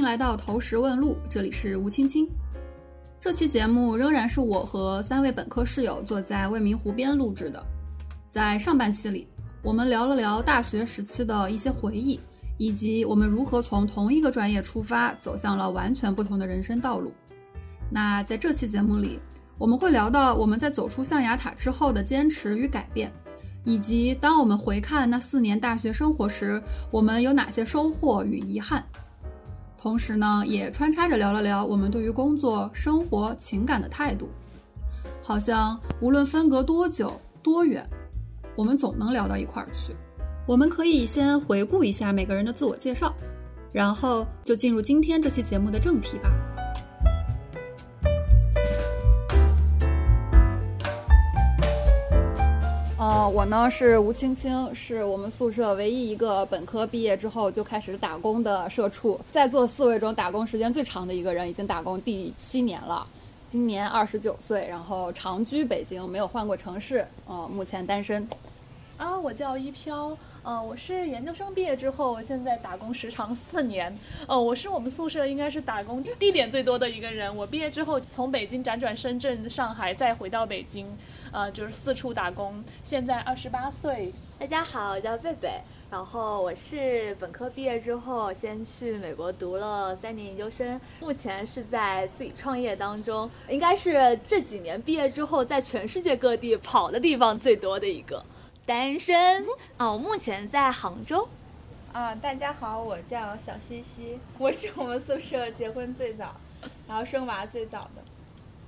迎来到投石问路，这里是吴青青。这期节目仍然是我和三位本科室友坐在未名湖边录制的。在上半期里，我们聊了聊大学时期的一些回忆，以及我们如何从同一个专业出发，走向了完全不同的人生道路。那在这期节目里，我们会聊到我们在走出象牙塔之后的坚持与改变。以及当我们回看那四年大学生活时，我们有哪些收获与遗憾？同时呢，也穿插着聊了聊我们对于工作、生活、情感的态度。好像无论分隔多久、多远，我们总能聊到一块儿去。我们可以先回顾一下每个人的自我介绍，然后就进入今天这期节目的正题吧。呃，我呢是吴青青，是我们宿舍唯一一个本科毕业之后就开始打工的社畜，在座四位中打工时间最长的一个人，已经打工第七年了，今年二十九岁，然后长居北京，没有换过城市，呃，目前单身。啊，我叫一飘，呃，我是研究生毕业之后，现在打工时长四年，呃，我是我们宿舍应该是打工地点最多的一个人。我毕业之后从北京辗转深圳、上海，再回到北京，呃，就是四处打工。现在二十八岁，大家好，我叫贝贝，然后我是本科毕业之后先去美国读了三年研究生，目前是在自己创业当中，应该是这几年毕业之后在全世界各地跑的地方最多的一个。单身哦，目前在杭州。啊，大家好，我叫小西西，我是我们宿舍结婚最早，然后生娃最早的，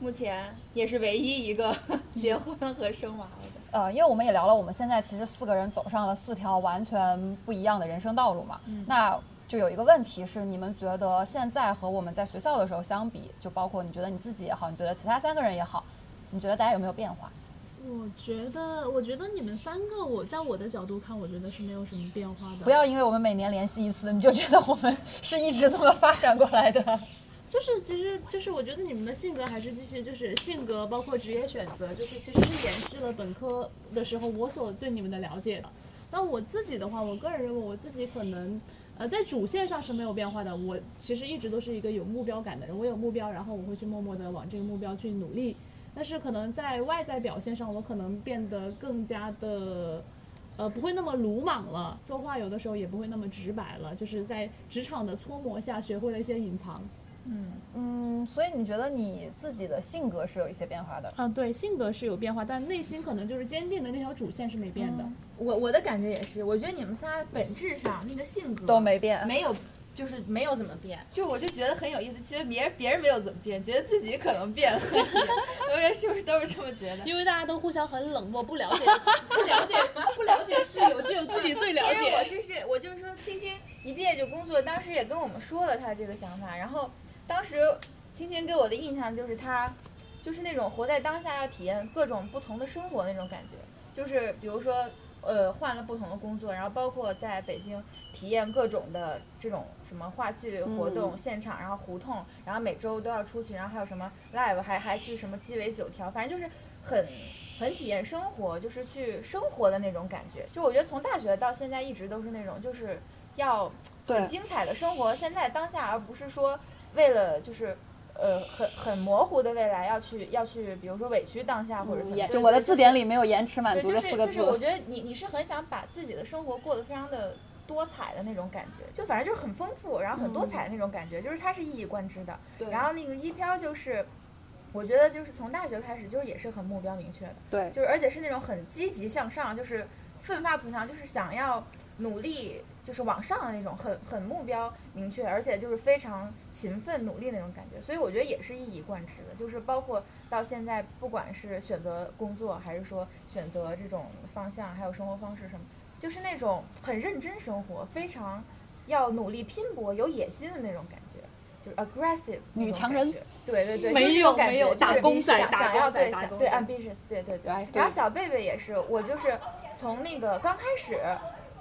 目前也是唯一一个结婚和生娃了的。呃，因为我们也聊了，我们现在其实四个人走上了四条完全不一样的人生道路嘛。那就有一个问题是，你们觉得现在和我们在学校的时候相比，就包括你觉得你自己也好，你觉得其他三个人也好，你觉得大家有没有变化？我觉得，我觉得你们三个，我在我的角度看，我觉得是没有什么变化的。不要因为我们每年联系一次，你就觉得我们是一直这么发展过来的。就是其实，就是我觉得你们的性格还是继续，就是性格包括职业选择，就是其实是延续了本科的时候我所对你们的了解的。那我自己的话，我个人认为我自己可能，呃，在主线上是没有变化的。我其实一直都是一个有目标感的人，我有目标，然后我会去默默的往这个目标去努力。但是可能在外在表现上，我可能变得更加的，呃，不会那么鲁莽了，说话有的时候也不会那么直白了，就是在职场的搓磨下，学会了一些隐藏。嗯嗯，所以你觉得你自己的性格是有一些变化的？啊，对，性格是有变化，但内心可能就是坚定的那条主线是没变的。我我的感觉也是，我觉得你们仨本质上那个性格都没变，没有。就是没有怎么变，就我就觉得很有意思，觉得别人别人没有怎么变，觉得自己可能变了。同学是不是都是这么觉得？因为大家都互相很冷漠，不了解，不了解，不了解室友，只有自己最了解。因为我是是，我就是说，青青一毕业就工作，当时也跟我们说了他这个想法。然后当时青青给我的印象就是她，就是那种活在当下，要体验各种不同的生活那种感觉。就是比如说。呃，换了不同的工作，然后包括在北京体验各种的这种什么话剧活动现场，然后胡同，然后每周都要出去，然后还有什么 live，还还去什么鸡尾酒条，反正就是很很体验生活，就是去生活的那种感觉。就我觉得从大学到现在一直都是那种，就是要很精彩的生活，现在当下，而不是说为了就是。呃，很很模糊的未来要去要去，比如说委屈当下或者怎么，就我的字典里没有延迟满足这四个字。就是就是，我觉得你你是很想把自己的生活过得非常的多彩的那种感觉，就反正就是很丰富，然后很多彩的那种感觉，就是它是一以贯之的。对。然后那个一飘就是，我觉得就是从大学开始就是也是很目标明确的。对。就是而且是那种很积极向上，就是奋发图强，就是想要努力。就是往上的那种，很很目标明确，而且就是非常勤奋努力那种感觉，所以我觉得也是一以贯之的。就是包括到现在，不管是选择工作，还是说选择这种方向，还有生活方式什么，就是那种很认真生活，非常要努力拼搏、有野心的那种感觉，就是 aggressive 女强人。对对对，没有没有打工仔，想要对想对 ambitious，对对对。然后小贝贝也是，我就是从那个刚开始。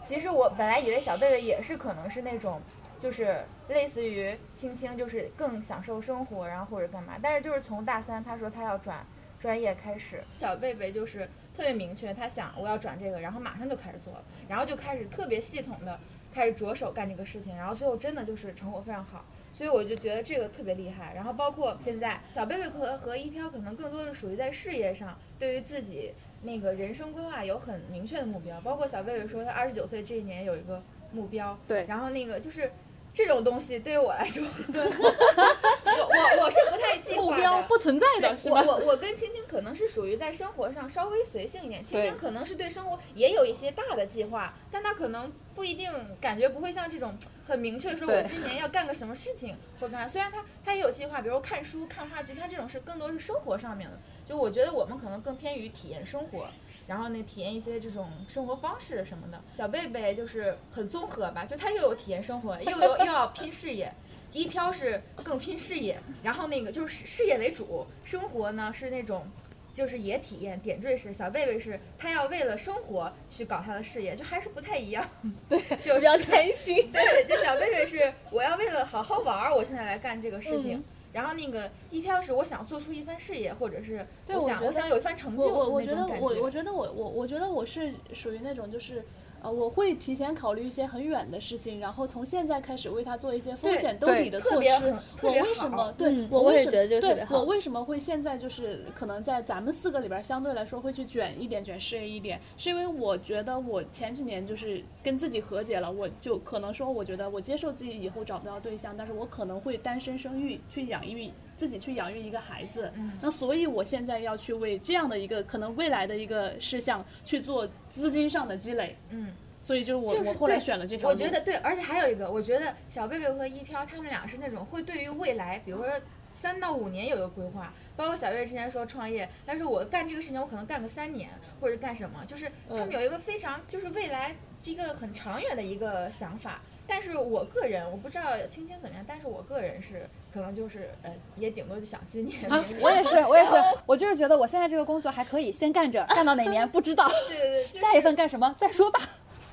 其实我本来以为小贝贝也是可能是那种，就是类似于青青，就是更享受生活，然后或者干嘛。但是就是从大三他说他要转专业开始，小贝贝就是特别明确，他想我要转这个，然后马上就开始做了，然后就开始特别系统的开始着手干这个事情，然后最后真的就是成果非常好。所以我就觉得这个特别厉害。然后包括现在小贝贝和和一飘可能更多是属于在事业上对于自己那个人生规划有很明确的目标，包括小贝贝说他二十九岁这一年有一个目标，对。然后那个就是这种东西对于我来说，我我我是不太计目划的。标不存在的是吧？我我我跟青青可能是属于在生活上稍微随性一点，青青可能是对生活也有一些大的计划，但她可能不一定感觉不会像这种很明确说我今年要干个什么事情或者干啥。虽然她她也有计划，比如看书、看话剧，她这种是更多是生活上面的。就我觉得我们可能更偏于体验生活。然后呢，体验一些这种生活方式什么的。小贝贝就是很综合吧，就他又有体验生活，又有又要拼事业。一漂是更拼事业，然后那个就是事业为主，生活呢是那种。就是也体验点缀式，小贝贝是他要为了生活去搞他的事业，就还是不太一样。对，就比较贪心。对，就小贝贝是我要为了好好玩儿，我现在来干这个事情。嗯然后那个一票是我想做出一番事业，或者是我想我想有一番成就我我我觉得那种感我我觉得我我我觉得我是属于那种就是。呃，我会提前考虑一些很远的事情，然后从现在开始为他做一些风险兜底的措施我为什么对嗯我为什我也觉得这个特对我为什么会现在就是可能在咱们四个里边儿相对来说会去卷一点卷事业一点，是因为我觉得我前几年就是跟自己和解了，我就可能说我觉得我接受自己以后找不到对象，但是我可能会单身生育去养育自己去养育一个孩子，嗯那所以我现在要去为这样的一个可能未来的一个事项去做资金上的积累，嗯，所以就是我就是我后来选了这条路。我觉得对，而且还有一个，我觉得小贝贝和一飘他们俩是那种会对于未来，比如说三到五年有一个规划。包括小贝贝之前说创业，但是我干这个事情，我可能干个三年或者干什么，就是他们嗯有一个非常就是未来一个很长远的一个想法。但是我个人我不知道青青怎么样，但是我个人是可能就是呃，也顶多就想今年啊。我也是，我也是，我就是觉得我现在这个工作还可以，先干着，干到哪年不知道，对对对，就是下一份干什么再说吧。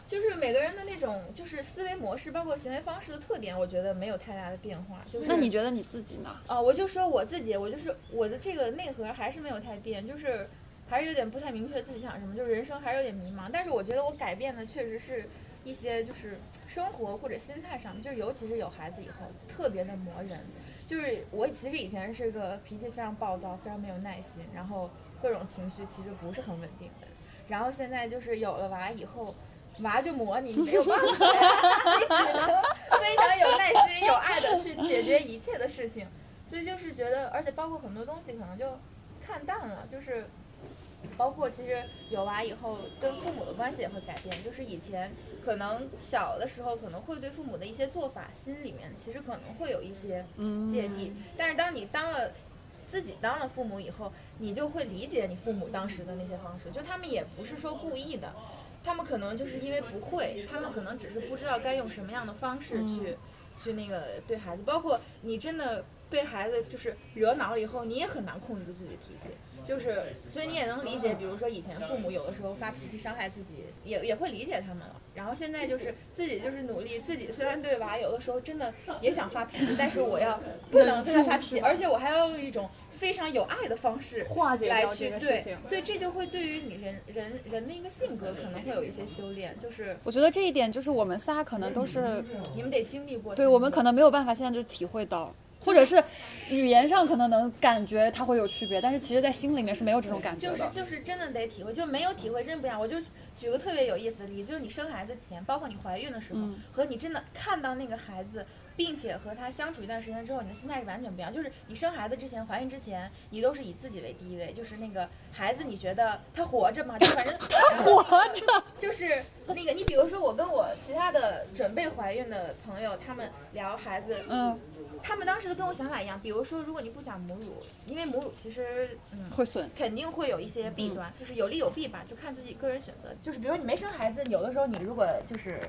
就是每个人的那种就是思维模式，包括行为方式的特点，我觉得没有太大的变化。就是那你觉得你自己呢？哦，我就说我自己，我就是我的这个内核还是没有太变，就是还是有点不太明确自己想什么，就是人生还是有点迷茫。但是我觉得我改变的确实是一些就是生活或者心态上，就是尤其是有孩子以后特别的磨人。就是我其实以前是个脾气非常暴躁、非常没有耐心，然后各种情绪其实不是很稳定的。然后现在就是有了娃以后。娃就磨你，你没有办法，你只能非常有耐心、有爱的去解决一切的事情。所以就是觉得，而且包括很多东西可能就看淡了，就是包括其实有娃以后跟父母的关系也会改变，就是以前可能小的时候可能会对父母的一些做法心里面其实可能会有一些芥蒂，但是当你当了。自己当了父母以后，你就会理解你父母当时的那些方式，就他们也不是说故意的，他们可能就是因为不会，他们可能只是不知道该用什么样的方式去、去那个对孩子，包括你真的被孩子就是惹恼了以后，你也很难控制住自己的脾气。就是，所以你也能理解，比如说以前父母有的时候发脾气伤害自己，也也会理解他们了。然后现在就是自己就是努力，自己虽然对娃有的时候真的也想发脾气，但是我要不能对他发脾气，而且我还要用一种非常有爱的方式化解来掉这个事去对，所以这就会对于你人人人的一个性格可能会有一些修炼，就是我觉得这一点就是我们仨可能都是，你们得经历过。对我们可能没有办法现在就体会到，或者是语言上可能能感觉它会有区别，但是其实在心里面是没有这种感觉就是。就是真的得体会，就没有体会真不一样。我就举个特别有意思的例子，就是你生孩子前，包括你怀孕的时候，嗯和你真的看到那个孩子，并且和他相处一段时间之后，你的心态是完全不一样。就是你生孩子之前、怀孕之前，你都是以自己为第一位，就是那个孩子，你觉得他活着吗？就反正 他活着，就是那个你比如说我跟我其他的准备怀孕的朋友，他们聊孩子，嗯，他们当时的跟我想法一样。比如说，如果你不想母乳，因为母乳其实嗯会损。肯定会有一些弊端，就是有利有弊吧，就看自己个人选择。就是比如说你没生孩子，有的时候你如果就是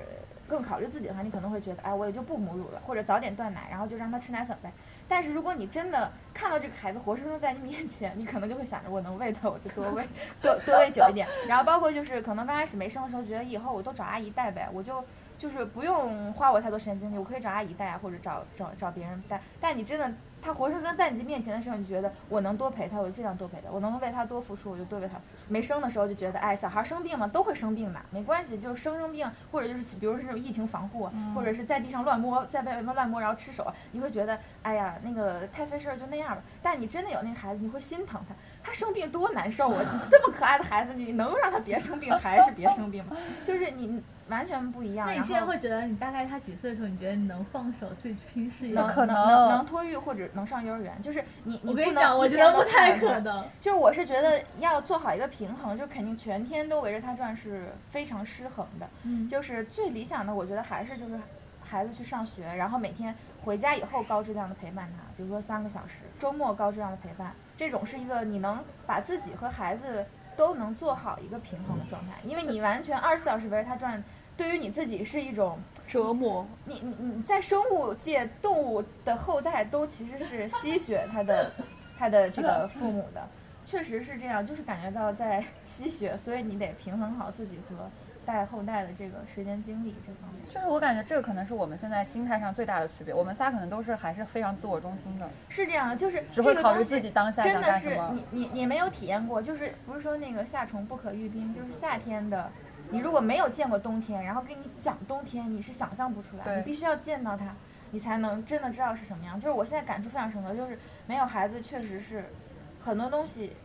更考虑自己的话，你可能会觉得，哎，我也就不母乳了，或者早点断奶，然后就让他吃奶粉呗。但是如果你真的看到这个孩子活生生在你面前，你可能就会想着，我能喂他，我就多喂，多多喂久一点。然后包括就是可能刚开始没生的时候，觉得以后我都找阿姨带呗，我就。就是不用花我太多时间精力，我可以找阿姨带啊，或者找找找别人带。但你真的他活生生在你面前的时候，你觉得我能多陪他，我就尽量多陪他；我能为他多付出，我就多为他付出。没生的时候就觉得，哎，小孩生病嘛，都会生病的，没关系，就是生生病，或者就是比如说这种疫情防护，或者是在地上乱摸，在外面乱摸，然后吃手，你会觉得，哎呀，那个太费事儿，就那样吧。但你真的有那个孩子，你会心疼他，他生病多难受啊！这么可爱的孩子，你能让他别生病还是别生病吗？就是你。完全不一样。那你现在会觉得，你大概他几岁的时候，你觉得你能放手自己去拼事业？能可能能能托育或者能上幼儿园，就是你你不能。我觉得不太可能。就我是觉得要做好一个平衡，就肯定全天都围着他转是非常失衡的。嗯。就是最理想的，我觉得还是就是孩子去上学，然后每天回家以后高质量的陪伴他，比如说三个小时，周末高质量的陪伴，这种是一个你能把自己和孩子都能做好一个平衡的状态，因为你完全二十四小时围着他转。对于你自己是一种折磨。你你你在生物界，动物的后代都其实是吸血它的，它的这个父母的，确实是这样，就是感觉到在吸血，所以你得平衡好自己和带后代的这个时间精力这方面。就是我感觉这个可能是我们现在心态上最大的区别，我们仨可能都是还是非常自我中心的。是这样的，就是只会考虑自己当下真的是你你你没有体验过，就是不是说那个夏虫不可语冰，就是夏天的。你如果没有见过冬天，然后跟你讲冬天，你是想象不出来。你必须要见到它，你才能真的知道是什么样。就是我现在感触非常深刻，就是没有孩子确实是很多东西，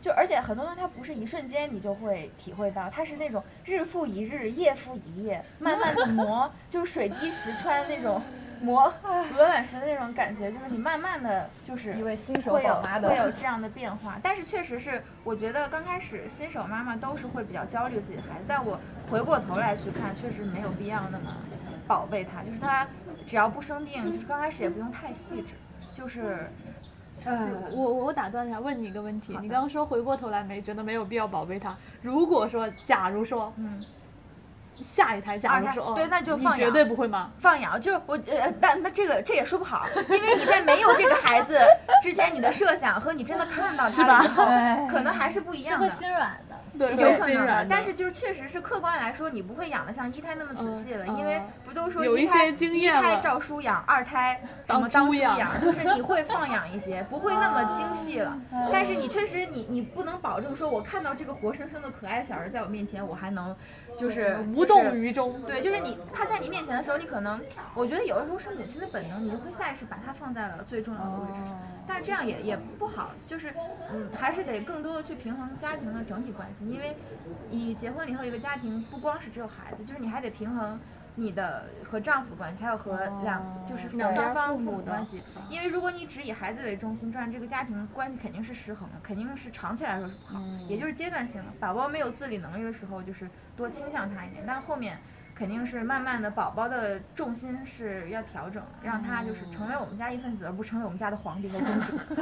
就而且很多东西它不是一瞬间你就会体会到，它是那种日复一日、夜复一夜，慢慢的磨，就是水滴石穿那种。磨鹅卵石的那种感觉，就是你慢慢的就是一位新手妈妈的会有这样的变化，但是确实是，我觉得刚开始新手妈妈都是会比较焦虑自己的孩子，但我回过头来去看，确实没有必要那么宝贝他，就是他只要不生病，就是刚开始也不用太细致，就是，呃，我我打断一下，问你一个问题，你刚刚说回过头来没觉得没有必要宝贝他，如果说假如说，嗯。下一胎，假如说，对，那就放养，绝对不会吗？放养就是我呃，但那这个这也说不好，因为你在没有这个孩子之前，你的设想和你真的看到他以后，可能还是不一样的。心软的。对，有可能的，但是就是确实是客观来说，你不会养的像一胎那么仔细了，因为不都说一胎一胎照书养，二胎什么当猪养，就是你会放养一些，不会那么精细了。但是你确实你你不能保证说，我看到这个活生生的可爱小人在我面前，我还能就是无动于衷。对，就是你他在你面前的时候，你可能我觉得有的时候是母亲的本能，你就会下意识把他放在了最重要的位置上。但是这样也也不好，就是嗯，还是得更多的去平衡家庭的整体关系。因为，你结婚以后一个家庭不光是只有孩子，就是你还得平衡你的和丈夫关系，还有和两就是双方父母关系。因为如果你只以孩子为中心，这样这个家庭关系肯定是失衡的，肯定是长期来说是不好。也就是阶段性的，宝宝没有自理能力的时候，就是多倾向他一点，但是后面。肯定是慢慢的，宝宝的重心是要调整，让他就是成为我们家一份子，而不成为我们家的皇帝和公主。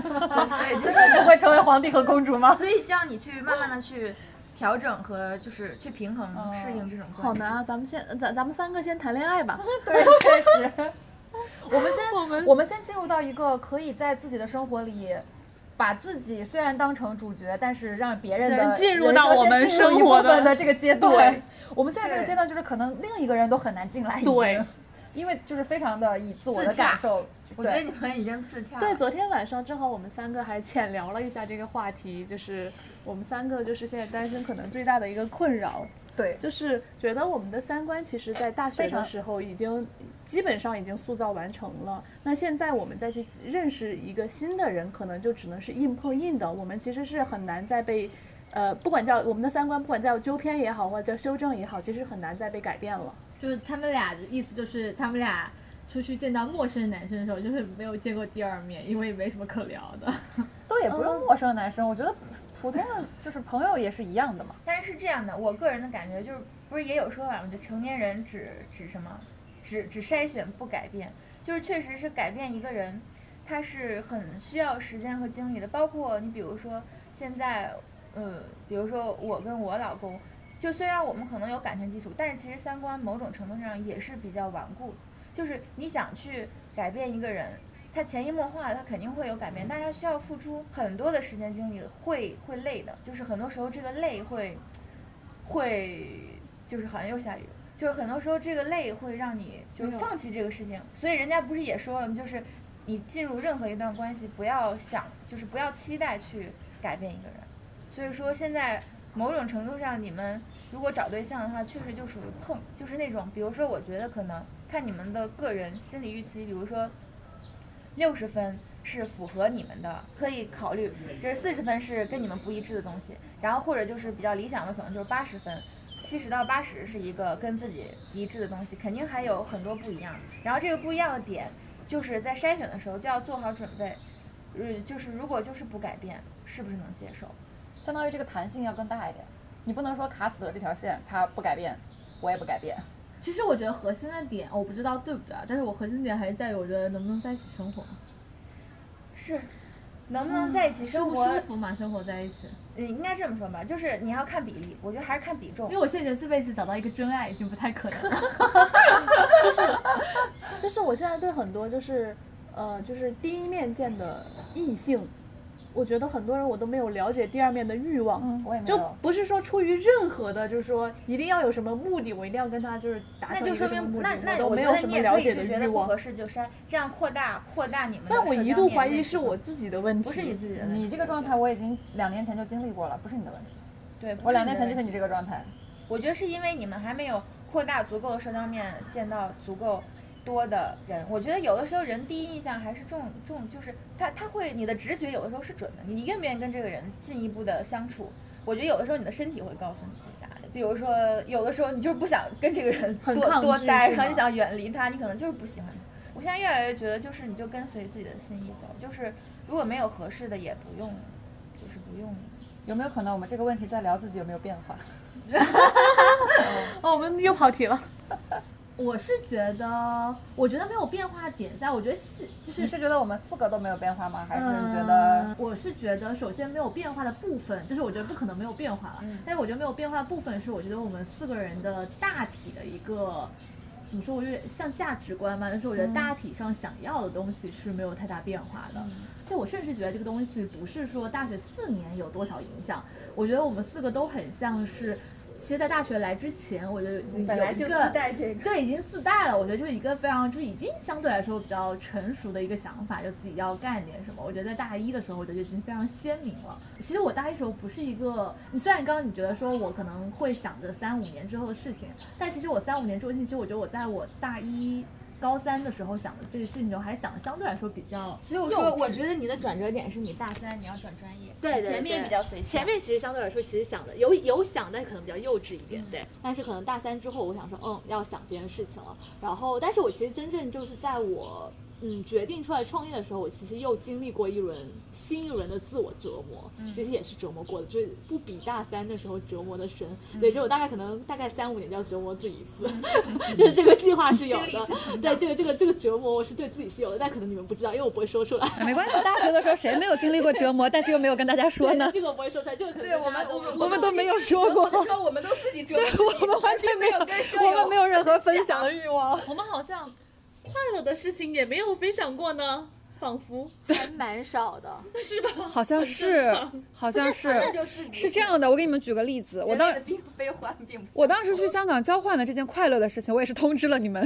所以就是 不会成为皇帝和公主吗？所以需要你去慢慢的去调整和就是去平衡适应这种。好难啊！咱们先咱咱们三个先谈恋爱吧。对，确实。我们先我们我们先进入到一个可以在自己的生活里，把自己虽然当成主角，但是让别人的进入到我们生活的这个阶段。我们现在这个阶段就是可能另一个人都很难进来，对，因为就是非常的以自我的感受。我觉得你们已经自洽。对，昨天晚上正好我们三个还浅聊了一下这个话题，就是我们三个就是现在单身可能最大的一个困扰。对，就是觉得我们的三观其实，在大学的时候已经基本上已经塑造完成了。那现在我们再去认识一个新的人，可能就只能是硬碰硬的。我们其实是很难再被。呃，不管叫我们的三观，不管叫纠偏也好，或者叫修正也好，其实很难再被改变了。就是他们俩的意思，就是他们俩出去见到陌生男生的时候，就是没有见过第二面，因为没什么可聊的。都也不用陌生男生，我觉得普通的就是朋友也是一样的嘛。但是是这样的，我个人的感觉就是，不是也有说法吗？就成年人只只什么，只只筛选不改变，就是确实是改变一个人，他是很需要时间和精力的。包括你比如说现在。呃，比如说我跟我老公，就虽然我们可能有感情基础，但是其实三观某种程度上也是比较顽固。就是你想去改变一个人，他潜移默化，他肯定会有改变，但是他需要付出很多的时间精力，会会累的。就是很多时候这个累会，会就是好像又下雨，就是很多时候这个累会让你就是放弃这个事情。所以人家不是也说了吗？就是。你进入任何一段关系，不要想，就是不要期待去改变一个人。所以说，现在某种程度上，你们如果找对象的话，确实就属于碰，就是那种，比如说，我觉得可能看你们的个人心理预期，比如说六十分是符合你们的，可以考虑；这是四十分是跟你们不一致的东西，然后或者就是比较理想的，可能就是八十分。七十到八十是一个跟自己一致的东西，肯定还有很多不一样。然后这个不一样的点，就是在筛选的时候就要做好准备。呃，就是如果就是不改变，是不是能接受？相当于这个弹性要更大一点，你不能说卡死了这条线，它不改变，我也不改变。其实我觉得核心的点，我不知道对不对啊，但是我核心点还是在于，我觉得能不能在一起生活，是，能不能在一起生活？舒不舒服嘛？生活在一起。嗯，应该这么说吧，就是你要看比例，我觉得还是看比重。因为我现在觉得这辈子找到一个真爱已经不太可能了。就是，就是我现在对很多就是，呃，就是第一面见的异性，我觉得很多人我都没有了解第二面的欲望。嗯，我也没就。不是说出于任何的，就是说一定要有什么目的，我一定要跟他就是达成一那就说明个什么目的，那那我都没有什我觉得你么了解的也可以就觉得不合。适就删，这样扩大扩大你们的但我一度怀疑是我自己的问题，不是你自己的问题，你这个状态我已经两年前就经历过了，不是你的问题。对，我两年前就是你这个状态。我觉得是因为你们还没有扩大足够的社交面，见到足够多的人。我觉得有的时候人第一印象还是重重，就是他他会你的直觉有的时候是准的，你愿不愿意跟这个人进一步的相处？我觉得有的时候你的身体会告诉你自己答案。比如说，有的时候你就是不想跟这个人多多待，然后你想远离他，你可能就是不喜欢他。我现在越来越觉得，就是你就跟随自己的心意走，就是如果没有合适的，也不用，就是不用。有没有可能我们这个问题在聊自己有没有变化？哦，我们又跑题了。我是觉得，我觉得没有变化点在，我觉得是就是你是觉得我们四个都没有变化吗？还是觉得嗯我是觉得，首先没有变化的部分，就是我觉得不可能没有变化了。嗯但是我觉得没有变化的部分是，我觉得我们四个人的大体的一个怎么说，我觉得像价值观嘛，就是我觉得大体上想要的东西是没有太大变化的。而且我甚至觉得这个东西不是说大学四年有多少影响，我觉得我们四个都很像是。其实，在大学来之前，我就已经本来就自带这个。对，已经自带了。我觉得就是一个非常，就是已经相对来说比较成熟的一个想法，就自己要干点什么。我觉得在大一的时候，我觉得就已经非常鲜明了。其实我大一时候不是一个，你虽然刚刚你觉得说我可能会想着三五年之后的事情，但其实我三五年之后其实我觉得我在我大一。高三的时候想的这个事情中，还想的相对来说比较所以我说，我觉得你的转折点是你大三你要转专业，对对前面比较随性。前面其实相对来说，其实想的有有想，但可能比较幼稚一点，对。但是可能大三之后，我想说，嗯，要想这件事情了。然后，但是我其实真正就是在我嗯决定出来创业的时候，我其实又经历过一轮新一轮的自我折磨，其实也是折磨过的，就是不比大三的时候折磨的深。对，就我大概可能大概三五年就要折磨自己一次，就是这个计划是有的。对，这个这个这个折磨我是对自己是有的，但可能你们不知道，因为我不会说出来。没关系，大学的时候谁没有经历过折磨，但是又没有跟大家说呢？这个我不会说出来，这个可能对我们，我们我们都没有说过我们都自己折磨自己，我们完全没有，我友们没有任何分享的欲望。我们好像快乐的事情也没有分享过呢，仿佛还蛮少的。是吧？好像是，好像是是这样的。我给你们举个例子，我当。我当时去香港交换的这件快乐的事情，我也是通知了你们。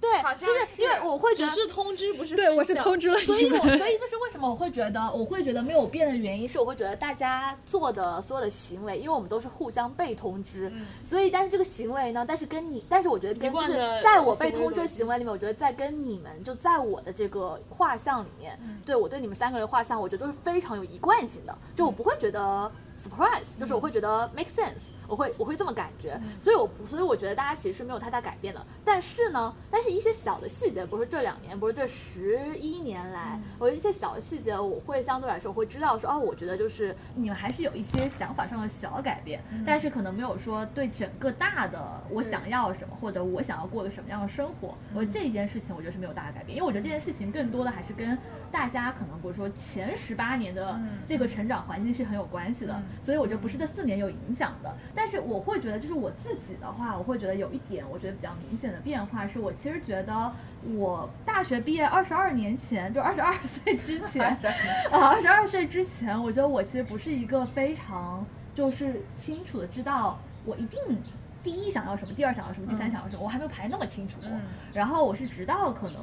对好，像就是因为我会觉得是通知，不是对，我是通知了所以我，你们。所以这是为什么我会觉得，我会觉得没有变的原因是，我会觉得大家做的所有的行为，因为我们都是互相被通知，所以但是这个行为呢，但是跟你，但是我觉得跟就是在我被通知的行为里面，我觉得在跟你们就在我的这个画像里里面，对我对你们三个人画像，我觉得都是非常有一贯性的，就我不会觉得 surprise，就是我会觉得 make sense。我会我会这么感觉，所以我不，所以我觉得大家其实是没有太大改变的。但是呢，但是一些小的细节，不是这两年，不是这十一年来，我一些小的细节，我会相对来说会知道说，哦，我觉得就是你们还是有一些想法上的小改变，但是可能没有说对整个大的我想要什么，或者我想要过个什么样的生活。我这一件事情，我觉得是没有大的改变，因为我觉得这件事情更多的还是跟大家可能比如说前十八年的这个成长环境是很有关系的，所以我觉得不是这四年有影响的。但是我会觉得，就是我自己的话，我会觉得有一点，我觉得比较明显的变化是我其实觉得我大学毕业二十二年前，就二十二岁之 前，啊，二十二岁之前，我觉得我其实不是一个非常就是清楚的知道我一定第一想要什么，第二想要什么，第三想要什么，我还没有排那么清楚过。然后我是直到可能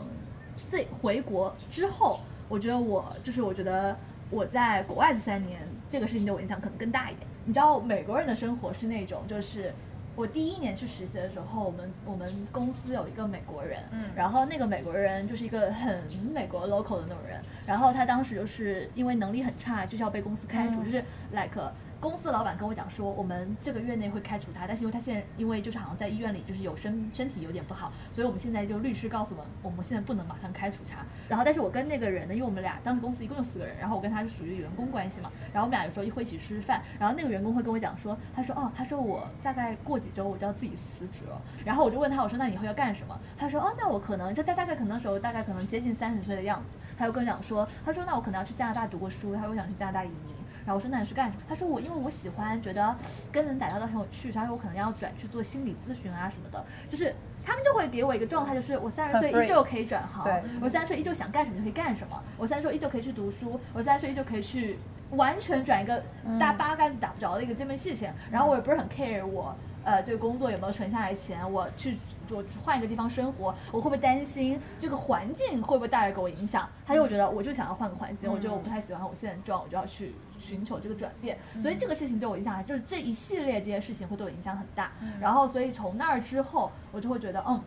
在回国之后，我觉得我就是我觉得我在国外这三年，这个事情对我影响可能更大一点。你知道美国人的生活是那种就是。我第一年去实习的时候，我们我们公司有一个美国人，嗯然后那个美国人就是一个很美国 local 的那种人，然后他当时就是因为能力很差，就是要被公司开除，就是 like 公司老板跟我讲说，我们这个月内会开除他，但是因为他现在因为就是好像在医院里就是有身身体有点不好，所以我们现在就律师告诉我们，我们现在不能马上开除他。然后但是我跟那个人呢，因为我们俩当时公司一共有四个人，然后我跟他是属于员工关系嘛，然后我们俩有时候一会一起吃饭，然后那个员工会跟我讲说，他说哦，他说我大概过几周我就要自己辞职了，然后我就问他，我说那以后要干什么？他说哦，那我可能就大大概可能那时候大概可能接近三十岁的样子，他就跟我讲说，他说那我可能要去加拿大读过书，他说我想去加拿大移民。然后我说那你是干什么？他说我因为我喜欢，觉得跟人打交道很有趣，他说我可能要转去做心理咨询啊什么的，就是他们就会给我一个状态，就是我三十岁依旧可以转行对，我三十岁依旧想干什么就可以干什么，我三十岁依旧可以去读书，我三十岁依旧可以去完全转一个大八竿子打不着的一个这门事情，然后我也不是很 care 我呃这个工作有没有存下来钱，我去。我换一个地方生活，我会不会担心这个环境会不会带来给我影响？他就觉得我就想要换个环境，我觉得我不太喜欢我现在的状，我就要去寻求这个转变。所以这个事情对我影响，就是这一系列这些事情会对我影响很大。然后所以从那儿之后，我就会觉得嗯。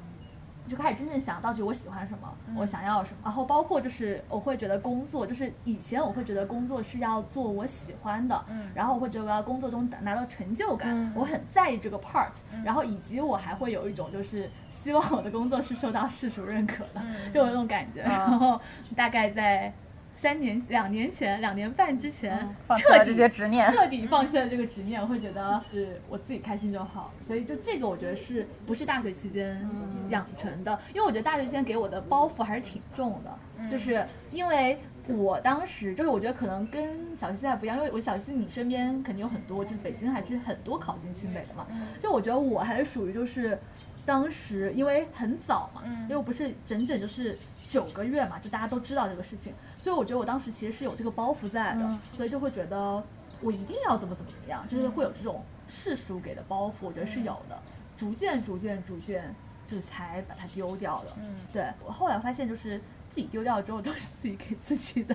就开始真正想到底我喜欢什么，我想要什么，然后包括就是我会觉得工作，就是以前我会觉得工作是要做我喜欢的，嗯。然后我会觉得我要工作中拿到成就感，嗯。我很在意这个 part，、然后以及我还会有一种就是希望我的工作是受到世俗认可的，嗯。就有这种感觉。然后大概在三年、两年前、两年半之前，嗯彻底了这些执念彻底放弃了这个执念，我会觉得是我自己开心就好。所以就这个，我觉得是不是大学期间养成的？因为我觉得大学期间给我的包袱还是挺重的，就是因为。我当时就是，我觉得可能跟小西现在不一样，因为我小西你身边肯定有很多，就是北京还是很多考进清北的嘛。就我觉得我还是属于就是，当时因为很早嘛，嗯因为我不是整整就是九个月嘛，就大家都知道这个事情，所以我觉得我当时其实是有这个包袱在的，嗯所以就会觉得我一定要怎么怎么怎么样，就是会有这种世俗给的包袱，我觉得是有的，逐渐逐渐逐渐，就是才把它丢掉的。嗯，对我后来发现就是。自己丢掉之后都是自己给自己的，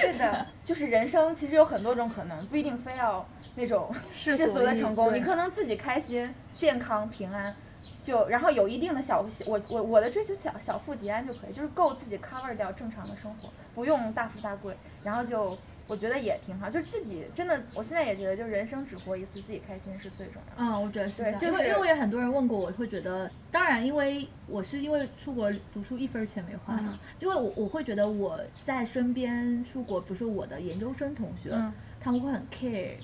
是的，就是人生其实有很多种可能，不一定非要那种世俗的成功，你可能自己开心、健康、平安。就然后有一定的小我我我的追求小小富即安就可以，就是够自己 cover 掉正常的生活，不用大富大贵，然后就我觉得也挺好，就是自己真的，我现在也觉得，就人生只活一次，自己开心是最重要的。嗯，我觉得是对就是因为因为有很多人问过我，会觉得，当然，因为我是因为出国读书一分钱没花嘛，因为我我会觉得我在身边出国，比如说我的研究生同学，嗯他们会很 care。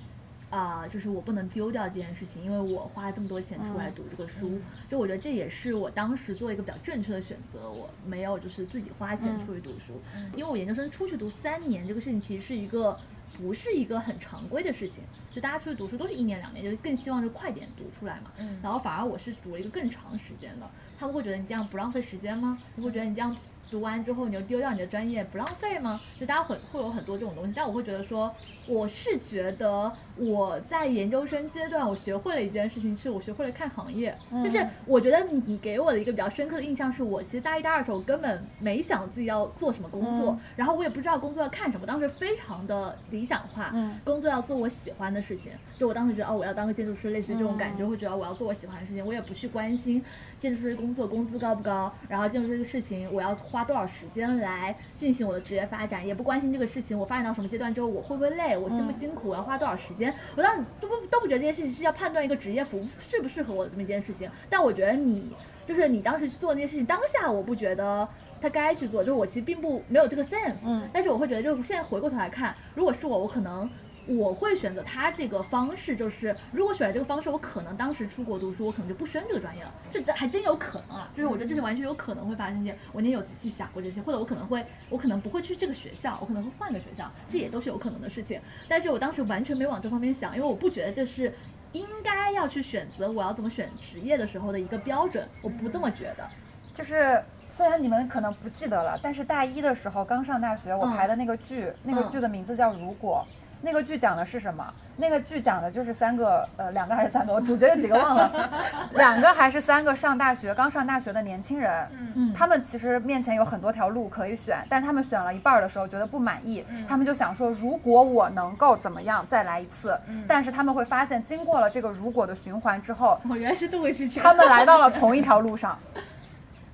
啊、就是我不能丢掉这件事情，因为我花了这么多钱出来读这个书，就我觉得这也是我当时做一个比较正确的选择，我没有就是自己花钱出去读书，因为我研究生出去读三年，这个事情其实是一个不是一个很常规的事情，就大家出去读书都是一年两年，就是更希望就快点读出来嘛。嗯然后反而我是读了一个更长时间的，他们会觉得你这样不浪费时间吗？你会觉得你这样读完之后你就丢掉你的专业不浪费吗？就大家会会有很多这种东西，但我会觉得说，我是觉得我在研究生阶段我学会了一件事情，是我学会了看行业，就是我觉得你给我的一个比较深刻的印象是我其实大一大二的时候根本没想自己要做什么工作，嗯。然后我也不知道工作要看什么，当时非常的理想化，嗯。工作要做我喜欢的事情，就我当时觉得哦我要当个建筑师，类似于这种感觉，嗯。会觉得我要做我喜欢的事情，我也不去关心建筑师工作工资高不高，然后建筑师这个事情我要花多少时间来进行我的职业发展，也不关心这个事情我发展到什么阶段之后我会不会累，我辛不辛苦，我要花多少时间，我当时都不都不觉得这件事情是要判断一个职业服适不适合我的这么一件事情，但我觉得你就是你当时去做那些事情，当下我不觉得。他该去做，就是我其实并不没有这个 sense，嗯但是我会觉得，就是现在回过头来看，如果是我，我可能我会选择他这个方式，就是如果选了这个方式，我可能当时出国读书，我可能就不升这个专业了，这这还真有可能啊，就是我觉得这是完全有可能会发生的。我也有仔细想过这些，或者我可能会，我可能不会去这个学校，我可能会换个学校，这也都是有可能的事情。但是我当时完全没往这方面想，因为我不觉得这是。应该要去选择我要怎么选职业的时候的一个标准，我不这么觉得。就是虽然你们可能不记得了，但是大一的时候刚上大学，我嗯排的那个剧，那个嗯剧的名字叫《如果》，那个剧讲的是什么？那个剧讲的就是三个呃两个还是三个，我主角有几个忘了，两个还是三个上大学刚上大学的年轻人，嗯。他们其实面前有很多条路可以选，但他们选了一半儿的时候觉得不满意，他们就想说，如果我能够怎么样再来一次，但是他们会发现，经过了这个如果的循环之后，我原来是杜伟之前他们来到了同一条路上，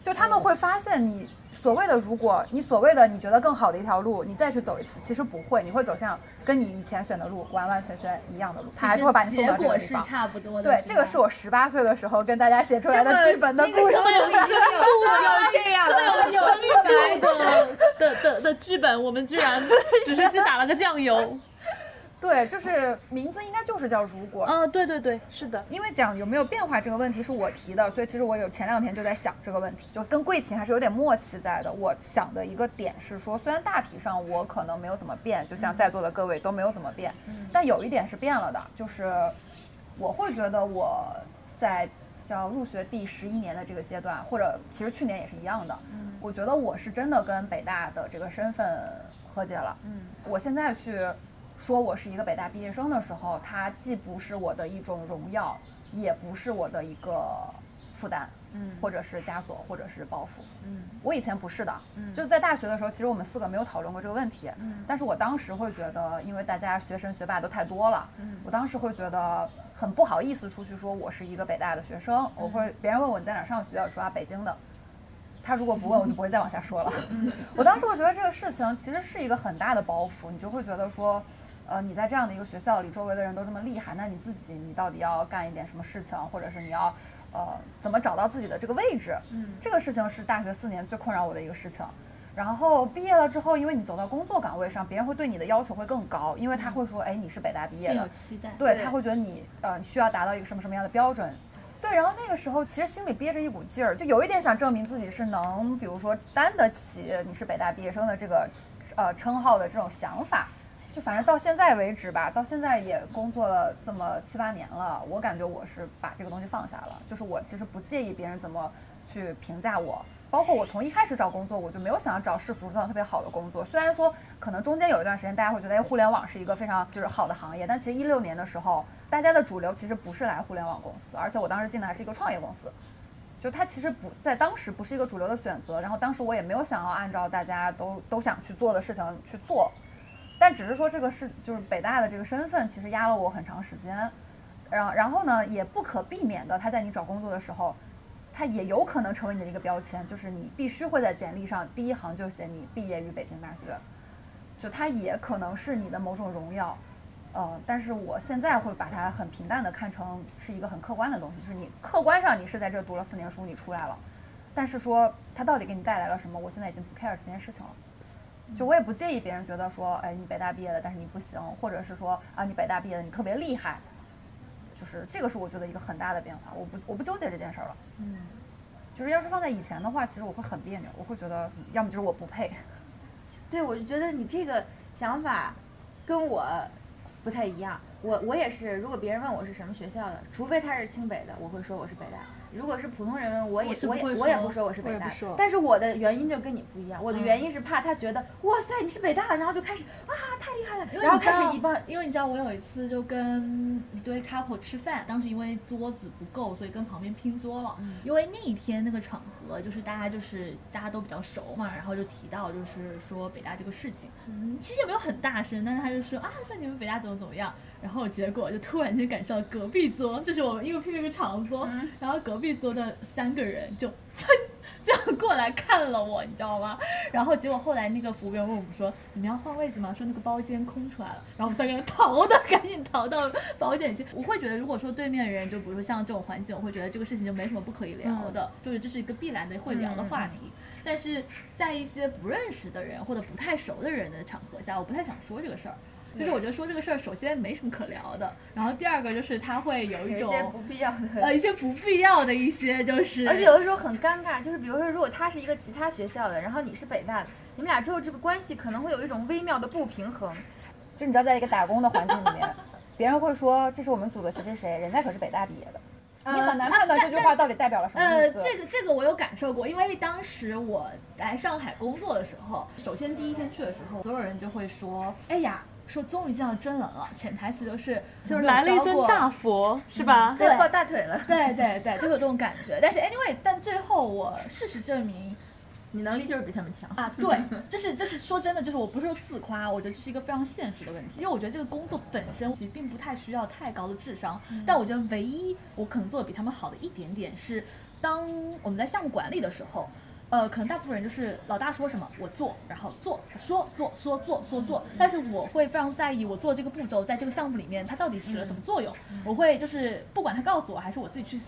就他们会发现你所谓的如果，你所谓的你觉得更好的一条路，你再去走一次，其实不会，你会走向跟你以前选的路完完全全一样的路，他还是会把你送结到这个果是地方。差不多的。对，这个是我十八岁的时候跟大家写出来的剧本的故事。有这样的，有深度的的的的剧本，我们居然只是去打了个酱油。对，就是名字应该就是叫如果，啊，对对对，是的。因为讲有没有变化这个问题是我提的，所以其实我有前两天就在想这个问题，就跟桂琴还是有点默契在的。我想的一个点是说，虽然大体上我可能没有怎么变，就像在座的各位都没有怎么变，但有一点是变了的，就是我会觉得我在叫入学第十一年的这个阶段，或者其实去年也是一样的，我觉得我是真的跟北大的这个身份和解了。嗯，我现在去说我是一个北大毕业生的时候，它既不是我的一种荣耀，也不是我的一个负担，嗯或者是枷锁，或者是包袱。嗯我以前不是的，嗯就在大学的时候，其实我们四个没有讨论过这个问题，嗯但是我当时会觉得，因为大家学生学霸都太多了，嗯我当时会觉得很不好意思出去说我是一个北大的学生，我会别人问我你在哪上学，我说啊北京的。他如果不问，我就不会再往下说了。我当时会觉得这个事情其实是一个很大的包袱，你就会觉得说，呃，你在这样的一个学校里，周围的人都这么厉害，那你自己你到底要干一点什么事情，或者是你要呃怎么找到自己的这个位置？嗯这个事情是大学四年最困扰我的一个事情。然后毕业了之后，因为你走到工作岗位上，别人会对你的要求会更高，因为他会说，哎，你是北大毕业的有，期待。对，对他会觉得你呃需要达到一个什么什么样的标准。对，然后那个时候其实心里憋着一股劲儿，就有一点想证明自己是能，比如说担得起你是北大毕业生的这个呃称号的这种想法。就反正到现在为止吧，到现在也工作了这么七八年了，我感觉我是把这个东西放下了，就是我其实不介意别人怎么去评价我。包括我从一开始找工作，我就没有想要找世俗上特别好的工作。虽然说可能中间有一段时间大家会觉得，哎，互联网是一个非常就是好的行业，但其实一六年的时候，大家的主流其实不是来互联网公司，而且我当时进的还是一个创业公司，就它其实不在当时不是一个主流的选择。然后当时我也没有想要按照大家都都想去做的事情去做，但只是说这个是就是北大的这个身份其实压了我很长时间，然然后呢也不可避免的，他在你找工作的时候。它也有可能成为你的一个标签，就是你必须会在简历上第一行就写你毕业于北京大学，就它也可能是你的某种荣耀，呃，但是我现在会把它很平淡的看成是一个很客观的东西，就是你客观上你是在这读了四年书，你出来了，但是说它到底给你带来了什么，我现在已经不 care 这件事情了。就我也不介意别人觉得说，哎，你北大毕业的，但是你不行，或者是说啊，你北大毕业的，你特别厉害，就是这个是我觉得一个很大的变化，我不我不纠结这件事儿了。嗯，就是要是放在以前的话，其实我会很别扭，我会觉得嗯要么就是我不配，对，我就觉得你这个想法跟我不太一样。我我也是，如果别人问我是什么学校的，除非他是清北的，我会说我是北大。如果是普通人问我也我我也我也不说我是北大但是我的原因就跟你不一样。我的嗯原因是怕他觉得哇塞你是北大的，然后就开始啊太厉害了，然后开始一帮因为你知道我有一次就跟一堆 couple 吃饭，当时因为桌子不够，所以跟旁边拼桌了。嗯因为那一天那个场合，就是大家就是大家都比较熟嘛，然后就提到就是说北大这个事情，嗯，其实也没有很大声，但是他就说啊，说你们北大怎么怎么样，然后结果就突然间赶上隔壁桌，就是我们因为拼了个长桌，嗯然后隔壁桌的三个人就 这样过来看了我，你知道吗？然后结果后来那个服务员问我们说：“你们要换位置吗？”说那个包间空出来了，然后我们三个人逃的，赶紧逃到包间里去。我会觉得，如果说对面人就比如说像这种环境，我会觉得这个事情就没什么不可以聊的，就是这是一个必然的会聊的话题。但是在一些不认识的人或者不太熟的人的场合下，我不太想说这个事儿。就是我觉得说这个事儿，首先没什么可聊的，然后第二个就是他会有一种有一些不必要的呃一些不必要的一些就是，而且有的时候很尴尬，就是比如说，如果他是一个其他学校的，然后你是北大的，你们俩之后这个关系可能会有一种微妙的不平衡。就你知道，在一个打工的环境里面，别人会说这是我们组的谁谁谁，人家可是北大毕业的，你很难判断这句话到底代表了什么呃，意思。这个这个我有感受过，因为当时我来上海工作的时候，首先第一天去的时候，所有人就会说，哎呀，说终于见到真人了，潜台词就是就是来了一尊大佛，是吧？对要抱大腿了，对对对，就有这种感觉。但是 anyway，但最后我事实证明你能力就是比他们强。啊，对，这是这是说真的，就是我不是说自夸，我觉得这是一个非常现实的问题，因为我觉得这个工作本身其实并不太需要太高的智商，但我觉得唯一我可能做的比他们好的一点点是，当我们在项目管理的时候。呃，可能大部分人就是老大说什么我做，然后做说做说做说做，但是我会非常在意我做这个步骤在这个项目里面它到底起了什么作用，我会就是不管他告诉我还是我自己去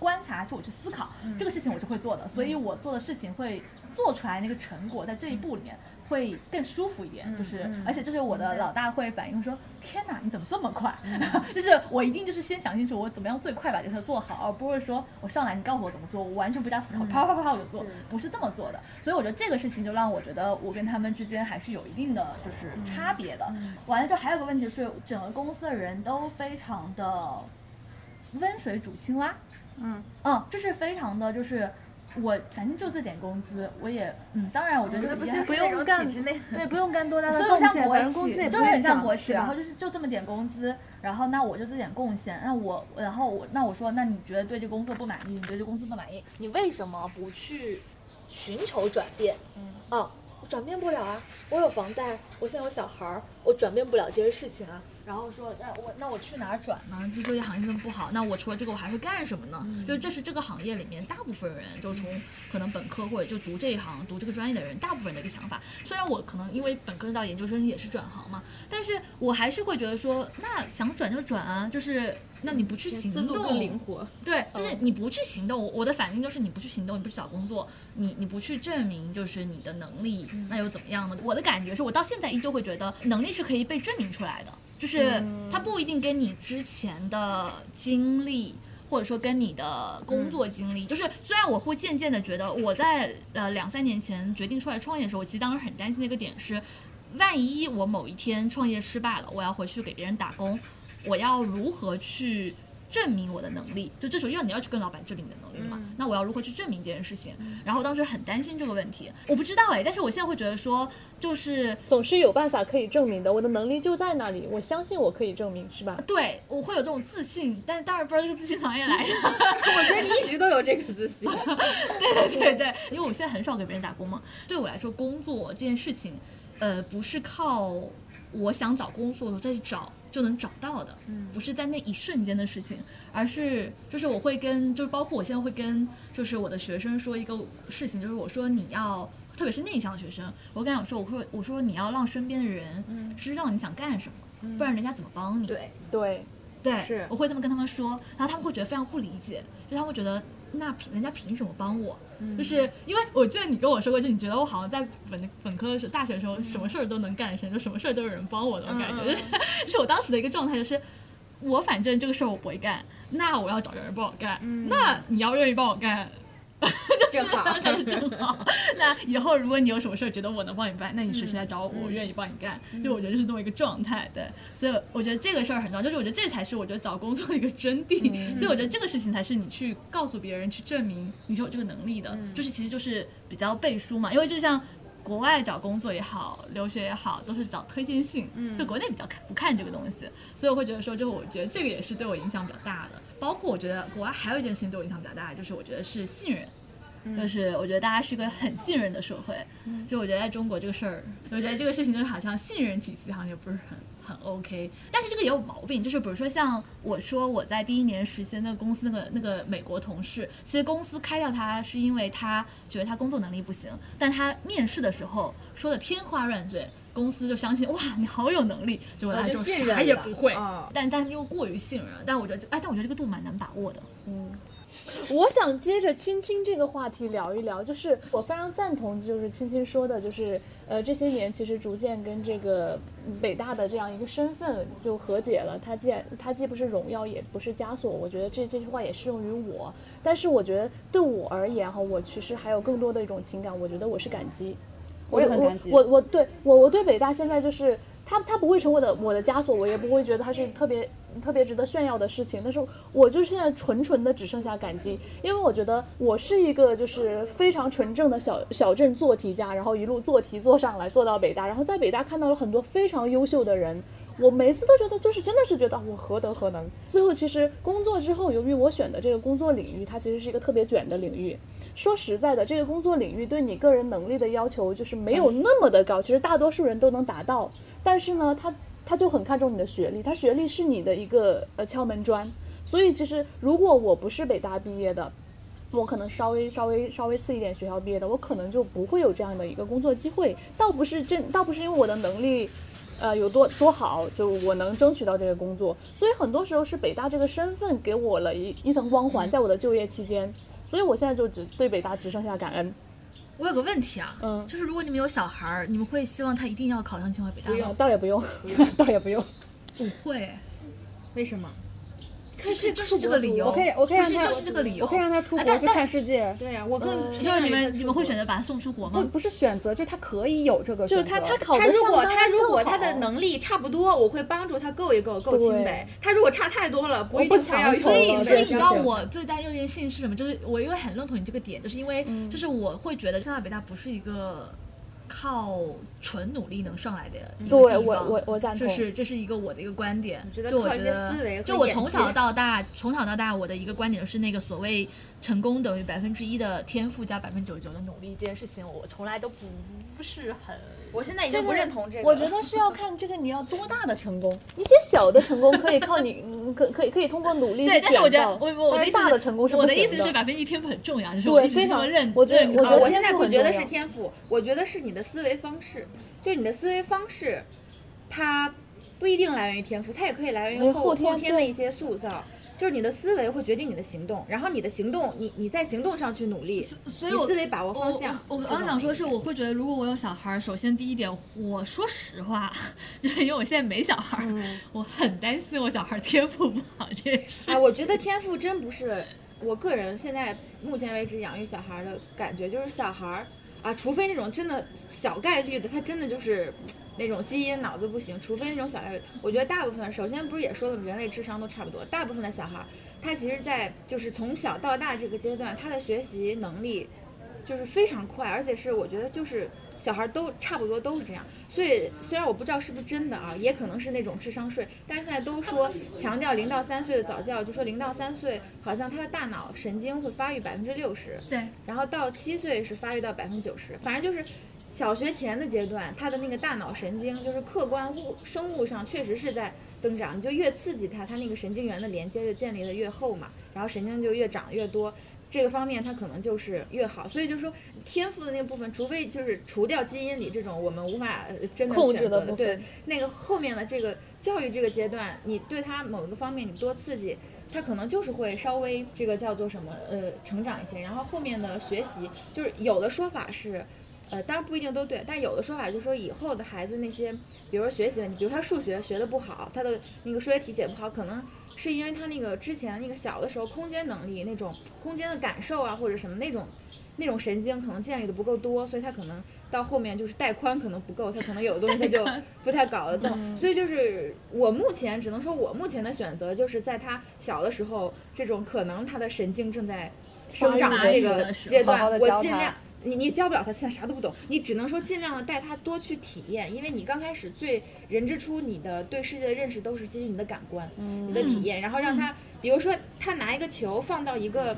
观察，还是我去思考，这个事情我是会做的，所以我做的事情会做出来那个成果在这一步里面会更舒服一点，就是而且就是我的老大会反映说，天哪，你怎么这么快？就是我一定就是先想清楚我怎么样最快把这个事做好，而不是说我上来你告诉我怎么做，我完全不加思考，啪啪啪啪我就做，不是这么做的。所以我觉得这个事情就让我觉得我跟他们之间还是有一定的就是差别的。完了之后还有个问题是，整个公司的人都非常的温水煮青蛙。嗯嗯，就是非常的就是。我反正就这点工资，我也嗯，当然我觉得那不用干？对，不用干多大的贡献，国反正工资企，就很像国企，然后就是就这么点工资，然后那我就这点贡献，那我然后我那我说，那你觉得对这工作不满意？你对这工资不满意？你为什么不去寻求转变？嗯，啊，我转变不了啊，我有房贷，我现在有小孩儿，我转变不了这些事情啊。然后说，那我那我去哪儿转呢？这就业行业这么不好，那我除了这个我还会干什么呢？就这是这个行业里面大部分人，就从可能本科或者就读这一行、读这个专业的人，大部分人的一个想法。虽然我可能因为本科到研究生也是转行嘛，但是我还是会觉得说，那想转就转啊，就是那你不去行动，思路更灵活。对，就是你不去行动，我我的反应就是你不去行动，你不去找工作，你你不去证明就是你的能力，那又怎么样呢？我的感觉是我到现在依旧会觉得能力是可以被证明出来的，就是它不一定跟你之前的经历。或者说跟你的工作经历，就是虽然我会渐渐的觉得，我在呃两三年前决定出来创业的时候，我其实当时很担心的一个点是，万一我某一天创业失败了，我要回去给别人打工，我要如何去证明我的能力？就这时候，要你要去跟老板证明你的能力嘛，那我要如何去证明这件事情？然后当时很担心这个问题，我不知道哎，但是我现在会觉得说，就是总是有办法可以证明的，我的能力就在那里，我相信我可以证明，是吧？对我会有这种自信，但是当然不知道这个自信从哪里来的。我觉得你一直都有这个自信。对对对对，因为我现在很少给别人打工嘛，对我来说，工作这件事情，呃，不是靠我想找工作的时候再去找就能找到的，不是在那一瞬间的事情，而是就是我会跟，就是包括我现在会跟，就是我的学生说一个事情，就是我说你要。特别是内向的学生，我跟他讲说，我说我说你要让身边的人知道你想干什么，不然人家怎么帮你？对，对，对，是我会这么跟他们说，然后他们会觉得非常不理解，就他们会觉得那凭人家凭什么帮我？就是因为我记得你跟我说过，就你觉得我好像在本本科的时候、大学的时候，什么事儿都能干成，就什么事儿都有人帮我的，我感觉，就是 就是我当时的一个状态，就是我反正这个事儿我不会干，那我要找个人帮我干，那你要愿意帮我干。就是正好那就正好。那以后如果你有什么事儿觉得我能帮你办，那你随时来找我，我愿意帮你干。就我觉得是这么一个状态，对。所以我觉得这个事儿很重要，就是我觉得这才是我觉得找工作的一个真谛。所以我觉得这个事情才是你去告诉别人、去证明你是有这个能力的，就是其实就是比较背书嘛。因为就像国外找工作也好，留学也好，都是找推荐信，就国内比较看不看这个东西，所以我会觉得说，就我觉得这个也是对我影响比较大的。包括我觉得国外还有一件事情对我影响比较大，就是我觉得是信任。就是我觉得大家是一个很信任的社会，就我觉得在中国这个事儿，我觉得这个事情就是好像信任体系好像也不是很很 OK，但是这个也有毛病，就是比如说像我说我在第一年实习那个公司那个那个美国同事，其实公司开掉他是因为他觉得他工作能力不行，但他面试的时候说的天花乱坠。公司就相信哇，你好有能力，结果他就就啥信任了也不会，哦但但又过于信任。但我觉得，哎，但我觉得这个度蛮难把握的。嗯我想接着青青这个话题聊一聊，就是我非常赞同，就是青青说的，就是呃这些年其实逐渐跟这个北大的这样一个身份就和解了。它既然它既不是荣耀，也不是枷锁，我觉得这这句话也适用于我。但是我觉得对我而言哈，我其实还有更多的一种情感，我觉得我是感激。我也很感激我我我对我我对北大现在就是它它不会成为我的我的枷锁，我也不会觉得它是特别特别值得炫耀的事情。但是我就是现在纯纯的只剩下感激，因为我觉得我是一个就是非常纯正的小小镇做题家，然后一路做题做上来，做到北大，然后在北大看到了很多非常优秀的人。我每次都觉得，就是真的是觉得我何德何能。最后其实工作之后，由于我选的这个工作领域，它其实是一个特别卷的领域。说实在的，这个工作领域对你个人能力的要求就是没有那么的高，其实大多数人都能达到。但是呢，他他就很看重你的学历，他学历是你的一个呃敲门砖。所以其实如果我不是北大毕业的，我可能稍微稍微稍微次一点学校毕业的，我可能就不会有这样的一个工作机会。倒不是真，倒不是因为我的能力。呃，有多多好，就我能争取到这个工作，所以很多时候是北大这个身份给我了一一层光环，在我的就业期间，所以我现在就只对北大只剩下感恩。我有个问题啊，嗯就是如果你们有小孩儿，你们会希望他一定要考上清华北大不用，吗？倒也不用，倒也不用。不会，为什么？就是就是这个理由。我可以，我可以让他，就是这个理由。我可以让他出国去啊但但看世界。对呀、我更呃就是你们你们会选择把他送出国吗？不不是选择，就他可以有这个就是选择。他他考他如果他如果他的能力差不多，我会帮助他够一够，够清北。他如果差太多了，不我一定非要所以，所以你知道我最担忧的一件事情是什么？就是我因为很认同你这个点，就是因为嗯就是我会觉得清华北大不是一个靠纯努力能上来的一个对我地方我我赞同。这是这是一个我的一个观点，就我觉得思维和就我从小到大，从小到大，我的一个观点是那个所谓成功等于百分之一的天赋加百分之九十九的努力这件事情，我从来都不不是很我现在已经不认同这个。我觉得是要 看这个你要多大的成功，一些小的成功可以靠你，嗯可可以可以通过努力对，去但是我觉得我我的意思大的成功是我的意思是百分之一天赋很重要，就是对我非常这么认，我觉得认可我现在不觉得是天赋，我觉得是你的思维方式。就你的思维方式，它不一定来源于天赋，它也可以来源于嗯后后天的一些塑造。就是你的思维会决定你的行动，然后你的行动，你你在行动上去努力，所以我思维把握方向。我刚想说，是我会觉得，如果我有小孩儿，首先第一点，我说实话，就是因为我现在没小孩我很担心我小孩儿天赋不好这件事。哎，我觉得天赋真不是我个人现在目前为止养育小孩儿的感觉，就是小孩儿啊，除非那种真的小概率的，他真的就是那种基因脑子不行，除非那种小概率，我觉得大部分首先不是也说了吗，人类智商都差不多，大部分的小孩他其实在就是从小到大这个阶段，他的学习能力就是非常快，而且是我觉得就是小孩都差不多都是这样。所以虽然我不知道是不是真的啊，也可能是那种智商税，但是现在都说强调零到三岁的早教，就说零到三岁好像他的大脑神经会发育百分之六十，对，然后到七岁是发育到百分之九十，反正就是。小学前的阶段，他的那个大脑神经就是客观物生物上确实是在增长，你就越刺激他，他那个神经元的连接就建立的越厚嘛，然后神经就越长越多，这个方面他可能就是越好。所以就是说天赋的那部分，除非就是除掉基因里这种我们无法呃真的控制选择的，的部分对那个后面的这个教育这个阶段，你对他某一个方面你多刺激。他可能就是会稍微这个叫做什么呃成长一些，然后后面的学习就是有的说法是，呃，当然不一定都对，但有的说法就是说以后的孩子那些，比如说学习问题，比如他数学学的不好，他的那个数学题解不好，可能是因为他那个之前那个小的时候空间能力那种空间的感受啊或者什么那种那种神经可能建立的不够多，所以他可能到后面就是带宽可能不够，他可能有的东西他就不太搞得动。所以就是我目前只能说我目前的选择就是在他小的时候，这种可能他的神经正在生长的这个阶段，我尽量。你你教不了他，现在啥都不懂，你只能说尽量的带他多去体验，因为你刚开始最人之初，你的对世界的认识都是基于你的感官，你的体验，然后让他，比如说他拿一个球放到一个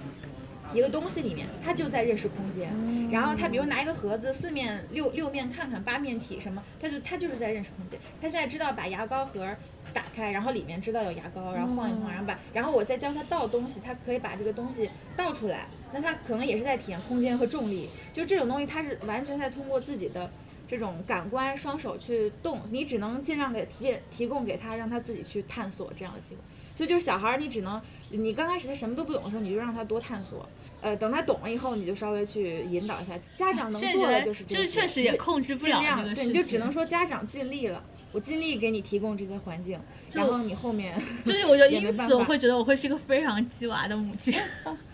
一个东西里面，他就在认识空间。然后他比如拿一个盒子，四面六六面看看，八面体什么，他就他就是在认识空间。他现在知道把牙膏盒打开，然后里面知道有牙膏，然后晃一晃，然后把，然后我再教他倒东西，他可以把这个东西倒出来。那他可能也是在体验空间和重力，就这种东西，他是完全在通过自己的这种感官双手去动，你只能尽量给提提供给他，让他自己去探索这样的机会。所以就是小孩儿，你只能你刚开始他什么都不懂的时候，你就让他多探索。呃，等他懂了以后，你就稍微去引导一下。家长能做的就是这就是些确实也控制不了尽量对，你就只能说家长尽力了，我尽力给你提供这些环境，然后你后面，就是我觉得 也没办法因此我会觉得我会是一个非常鸡娃的母亲。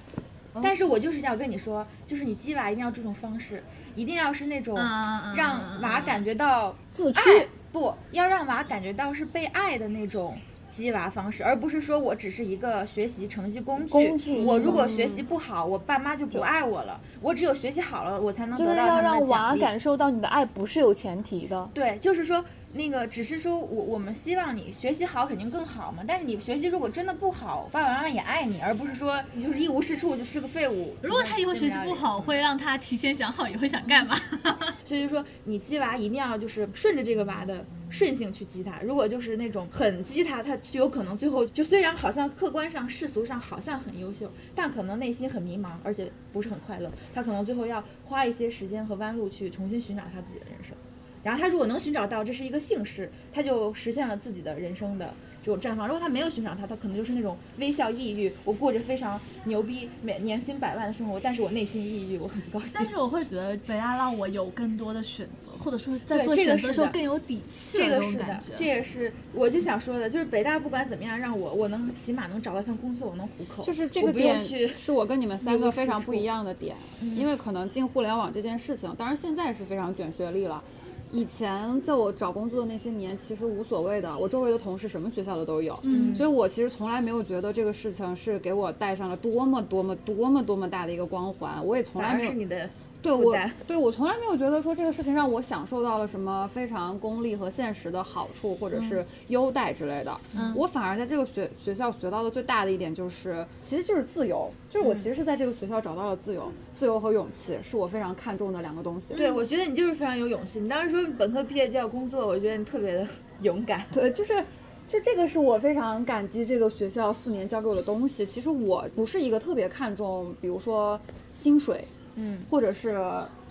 但是我就是想跟你说，就是你鸡娃一定要注重方式，一定要是那种让娃感觉到自驱爱，不要让娃感觉到是被爱的那种激娃方式，而不是说我只是一个学习成绩工具。工具我如果学习不好，我爸妈就不爱我了。我只有学习好了，我才能就是要得到他们让娃的奖励。感受到你的爱不是有前提的。对，就是说那个，只是说我我们希望你学习好，肯定更好嘛。但是你学习如果真的不好，爸爸妈妈也爱你，而不是说你就是一无是处，就是个废物。如果他以后学习不好，会让他提前想好以后想干嘛。所以就说你激娃一定要就是顺着这个娃的顺性去激他。如果就是那种很激他，他就有可能最后就虽然好像客观上世俗上好像很优秀，但可能内心很迷茫，而且不是很快乐。他可能最后要花一些时间和弯路去重新寻找他自己的人生。然后他如果能寻找到这是一个幸事，他就实现了自己的人生的这种绽放。如果他没有寻找他，他可能就是那种微笑抑郁，我过着非常牛逼、每年薪百万的生活，但是我内心抑郁，我很不高兴。但是我会觉得北大让我有更多的选择，或者说在做这个选择的时候更有底气这个是的这也是我就想说的，就是北大不管怎么样，让我我能起码能找到一份工作，我能糊口，就是这个点不用去是我跟你们三个非常不一样的点，因为可能进互联网这件事情，当然现在是非常卷学历了。以前在我找工作的那些年，其实无所谓的，我周围的同事什么学校的都有，嗯。所以我其实从来没有觉得这个事情是给我带上了多么多么多么多么大的一个光环，我也从来没有是你的对我，对我从来没有觉得说这个事情让我享受到了什么非常功利和现实的好处或者是优待之类的。嗯我反而在这个学学校学到的最大的一点就是，其实就是自由，就是我其实是在这个学校找到了自由，自由和勇气是我非常看重的两个东西。对，我觉得你就是非常有勇气。你当时说本科毕业就要工作，我觉得你特别的 勇敢。对，就是。就这个是我非常感激这个学校四年教给我的东西。其实我不是一个特别看重，比如说薪水，嗯，或者是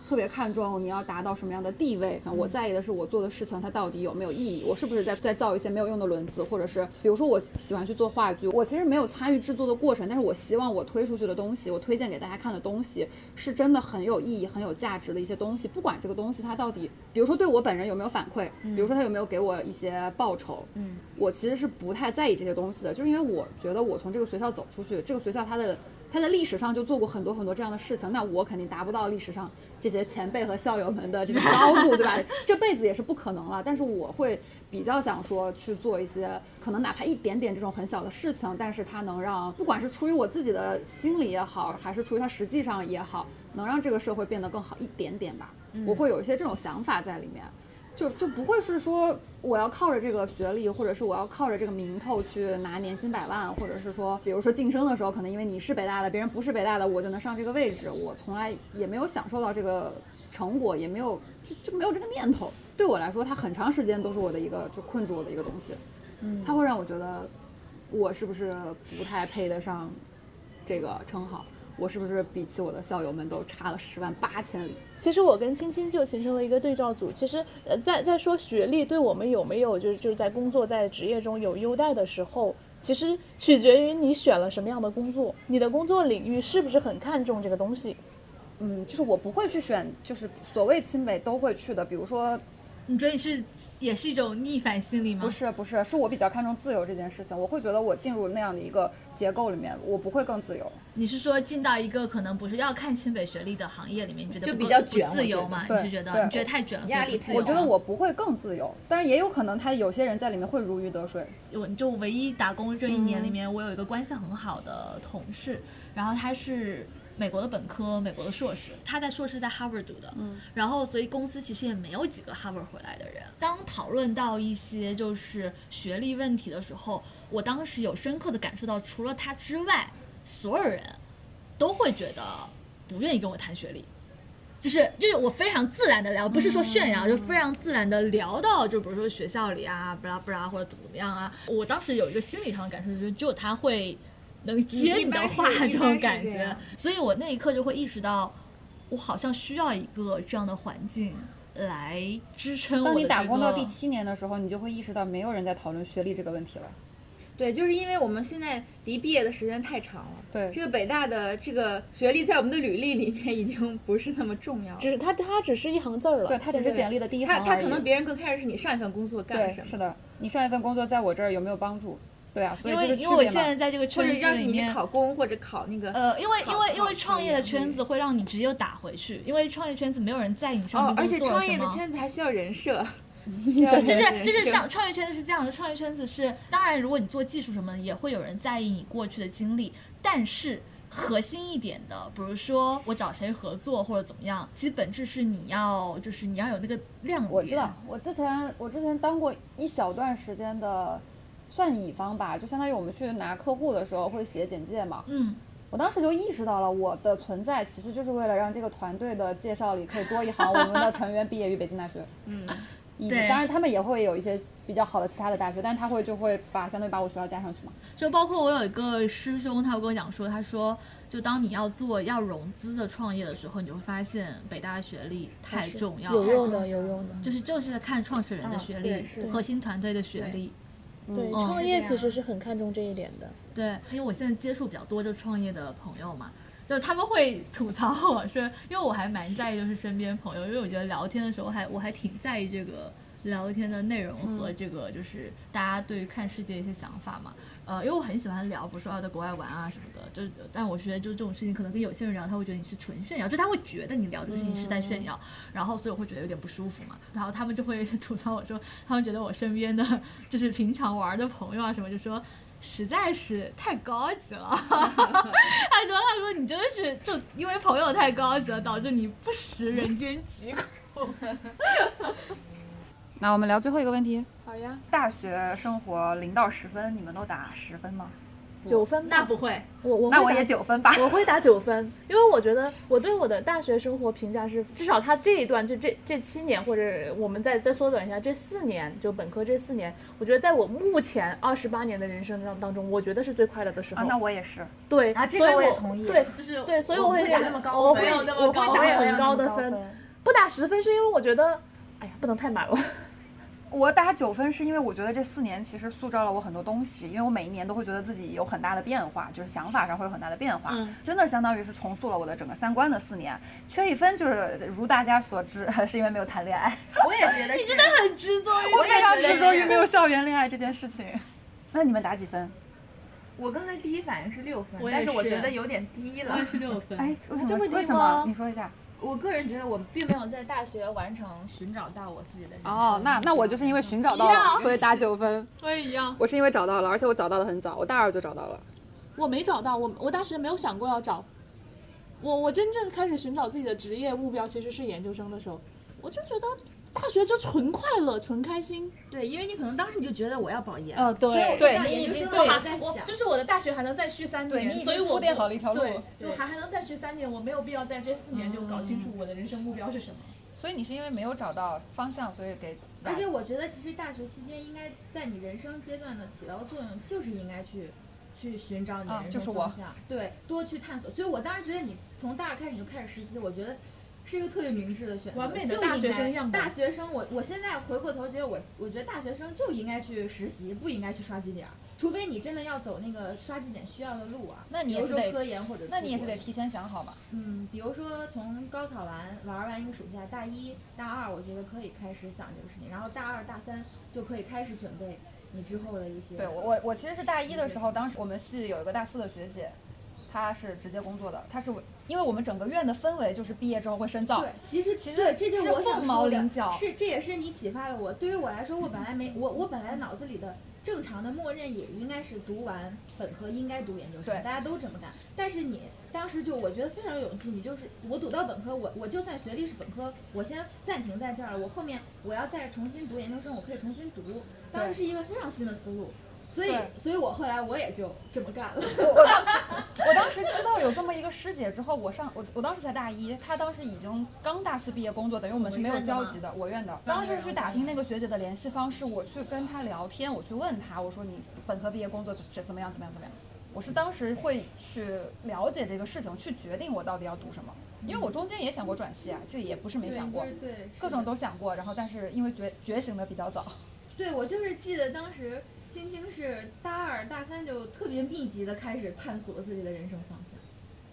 特别看重你要达到什么样的地位。那我在意的是我做的事情它到底有没有意义，我是不是在在造一些没有用的轮子，或者是比如说我喜欢去做话剧，我其实没有参与制作的过程，但是我希望我推出去的东西，我推荐给大家看的东西是真的很有意义、很有价值的一些东西。不管这个东西它到底，比如说对我本人有没有反馈，比如说他有没有给我一些报酬，嗯，我其实是不太在意这些东西的，就是因为我觉得我从这个学校走出去，这个学校它的它在历史上就做过很多很多这样的事情，那我肯定达不到历史上这些前辈和校友们的这种 高度，对吧？这辈子也是不可能了。但是我会比较想说去做一些可能哪怕一点点这种很小的事情，但是它能让不管是出于我自己的心理也好，还是出于它实际上也好，能让这个社会变得更好一点点吧。我会有一些这种想法在里面。就就不会是说我要靠着这个学历，或者是我要靠着这个名头去拿年薪百万，或者是说，比如说晋升的时候，可能因为你是北大的，别人不是北大的，我就能上这个位置。我从来也没有享受到这个成果，也没有就就没有这个念头。对我来说，它很长时间都是我的一个就困住我的一个东西。嗯，它会让我觉得我是不是不太配得上这个称号。我是不是比起我的校友们都差了十万八千里？其实我跟青青就形成了一个对照组。其实，呃，在在说学历对我们有没有就是就是在工作在职业中有优待的时候，其实取决于你选了什么样的工作，你的工作领域是不是很看重这个东西。嗯，就是我不会去选，就是所谓清北都会去的，比如说你觉得你是也是一种逆反心理吗？不是不是，是我比较看重自由这件事情，我会觉得我进入那样的一个结构里面，我不会更自由。你是说进到一个可能不是要看清北学历的行业里面，你觉得就比较卷自由嘛？你是觉得你觉得太卷了，压力太所以不自由我觉得我不会更自由，但是也有可能他有些人在里面会如鱼得水。我就唯一打工这一年里面，我有一个关系很好的同事，然后他是美国的本科，美国的硕士，他在硕士在 Harvard 读的，嗯，然后所以公司其实也没有几个 Harvard 回来的人。当讨论到一些就是学历问题的时候，我当时有深刻的感受到，除了他之外，所有人都会觉得不愿意跟我谈学历。就是就是我非常自然的聊，不是说炫耀，就非常自然的聊到，就比如说学校里啊，不啦不啦，或者怎么怎么样啊。我当时有一个心理上的感受，就是只有他会能接你的话这种感觉所以我那一刻就会意识到，我好像需要一个这样的环境来支撑我、当这个。你打工到第七年的时候，你就会意识到没有人在讨论学历这个问题了。对，就是因为我们现在离毕业的时间太长了，对这个北大的这个学历在我们的履历里面已经不是那么重要了。只是它它只是一行字儿了。对，它只是简历的第一行而已他他可能别人更看的是你上一份工作干什么，是的，你上一份工作在我这儿有没有帮助？对啊，所以因为因为我现在在这个圈子里面你，考公或者考那个呃，因为因为因为创业的圈子会让你直接打回去，因为创业圈子没有人在意你上哦面，而且创。业的圈子还需要人设，就是就是像创业圈子是这样的，创业圈子是当然，如果你做技术什么的，也会有人在意你过去的经历，但是。核心一点的，比如说我找谁合作或者怎么样，其实本质是你要就是你要有那个亮点。我知道，我之前我之前当过一小段时间的，算乙方吧，就相当于我们去拿客户的时候会写简介嘛。嗯，我当时就意识到了，我的存在其实就是为了让这个团队的介绍里可以多一行，我们的成员毕业于北京大学。嗯，以及对当然他们也会有一些比较好的其他的大学，但是他会就会把相当于把我学校加上去嘛。就包括我有一个师兄，他有跟我讲说，他说就当你要做要融资的创业的时候，你就会发现北大的学历太重要了，有用的，有用的。就是就是在看创始人的学历对、核心团队的学历。对，嗯创业其实是很看重这一点的。对，因为我现在接触比较多就创业的朋友嘛，就他们会吐槽我说，因为我还蛮在意就是身边朋友，因为我觉得聊天的时候还我还挺在意这个聊天的内容和这个就是大家对于看世界一些想法嘛。呃，因为我很喜欢聊，比如说要在国外玩啊什么的，就但我觉得就这种事情可能跟有些人聊，他会觉得你是纯炫耀，就他会觉得你聊这个事情是在炫耀，然后所以我会觉得有点不舒服嘛。然后他们就会 吐槽我说，他们觉得我身边的就是平常玩的朋友啊什么，就说。实在是太高级了，他说：“他说你真的是就因为朋友太高级了，导致你不食人间疾苦。那我们聊最后一个问题：好呀，大学生活零到十分，你们都打十分吗？九分吧那不会，我我那我也九分吧。我会打九分，因为我觉得我对我的大学生活评价是，至少他这一段就这这七年，或者我们再再缩短一下，这四年就本科这四年，我觉得在我目前二十八年的人生当当中，我觉得是最快乐的时候。啊，那我也是。对，啊这个我我也同意对就是对，所以我会打那么高我会我会打很高的分，那么高分不打十分是因为我觉得，哎呀，不能太满了。我打九分是因为我觉得这四年其实塑造了我很多东西，因为我每一年都会觉得自己有很大的变化，就是想法上会有很大的变化，嗯真的相当于是重塑了我的整个三观的四年。缺一分就是如大家所知，是因为没有谈恋爱，我也觉得是。很执着于我非常执着于没有校园恋爱这件事情。那你们打几分？我刚才第一反应是六分但是我觉得有点低了。是六分。哎，为什么？这为什么？你说一下。我个人觉得我并没有在大学完成寻找到我自己的人生。哦，那那我就是因为寻找到了，所以打九分。我也一样。我是因为找到了，而且我找到的很早，我大二就找到了。我没找到，我我大学没有想过要找。我我真正开始寻找自己的职业目标，其实是研究生的时候，我就觉得大学就纯快乐、纯开心。对，因为你可能当时你就觉得我要保研，呃，对所以我对到研究你已经对生我就是我的大学还能再续三年，所以铺垫好了一条路。对，就还还能再续三年，我没有必要在这四年就搞清楚我的人生目标是什么。所以你是因为没有找到方向，所以给而且我觉得其实大学期间应该在你人生阶段的起到作用，就是应该去去寻找你的人啊就是我。生方向，对，多去探索。所以我当时觉得你从大二开始你就开始实习，我觉得是一个特别明智的选择。完美的就大学生样大学生，我我现在回过头觉得我，我觉得大学生就应该去实习，不应该去刷绩点儿。除非你真的要走那个刷绩点需要的路啊，那你也是得科研或者那你也是得提前想好吧。嗯，比如说从高考完玩完一个暑假，大一、大二，我觉得可以开始想这个事情，然后大二、大三就可以开始准备你之后的一些。对我我我其实是大一的时候，当时我们系有一个大四的学姐，她是直接工作的，她是我因为我们整个院的氛围就是毕业之后会深造对，，其实其实对这就是是我毛说的麟角是这也是你启发了我。对于我来说，我本来没我我本来脑子里的正常的默认也应该是读完本科应该读研究生，大家都这么干。但是你当时就我觉得非常有勇气，你就是我读到本科，我我就算学历是本科，我先暂停在这儿了，我后面我要再重新读研究生，我可以重新读，当时是一个非常新的思路。所以，所以我后来我也就这么干了。我当时知道有这么一个师姐之后，我上我我当时才大一，她当时已经刚大四毕业工作，等于我们是没有交集的，我院的。当时去打听那个学姐的联系方式，我去跟她聊天，我去问她，我说你本科毕业工作怎怎么样怎么样怎么样？我是当时会去了解这个事情，去决定我到底要读什么，因为我中间也想过转系啊，这也不是没想过，对，是各种都想过，然后但是因为觉觉醒的比较早，对，我就是记得当时青青是大二、大三就特别密集的开始探索自己的人生方向，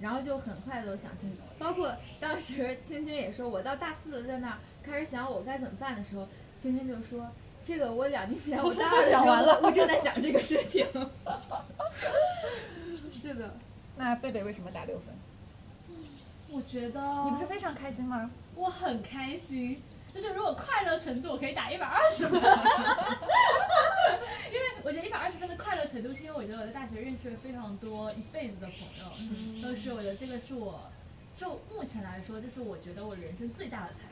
然后就很快都想清楚。包括当时青青也说，我到大四在那儿开始想我该怎么办的时候，青青就说。这个我两年前我大二的时想完了候，我正在想这个事情。是的，那贝贝为什么打六分？我觉得你不是非常开心吗？我很开心，就是如果快乐程度我可以打一百二十分，因为我觉得一百二十分的快乐程度是因为我觉得我在大学认识了非常多一辈子的朋友，都是我觉得这个是我就目前来说，这是我觉得我人生最大的财富。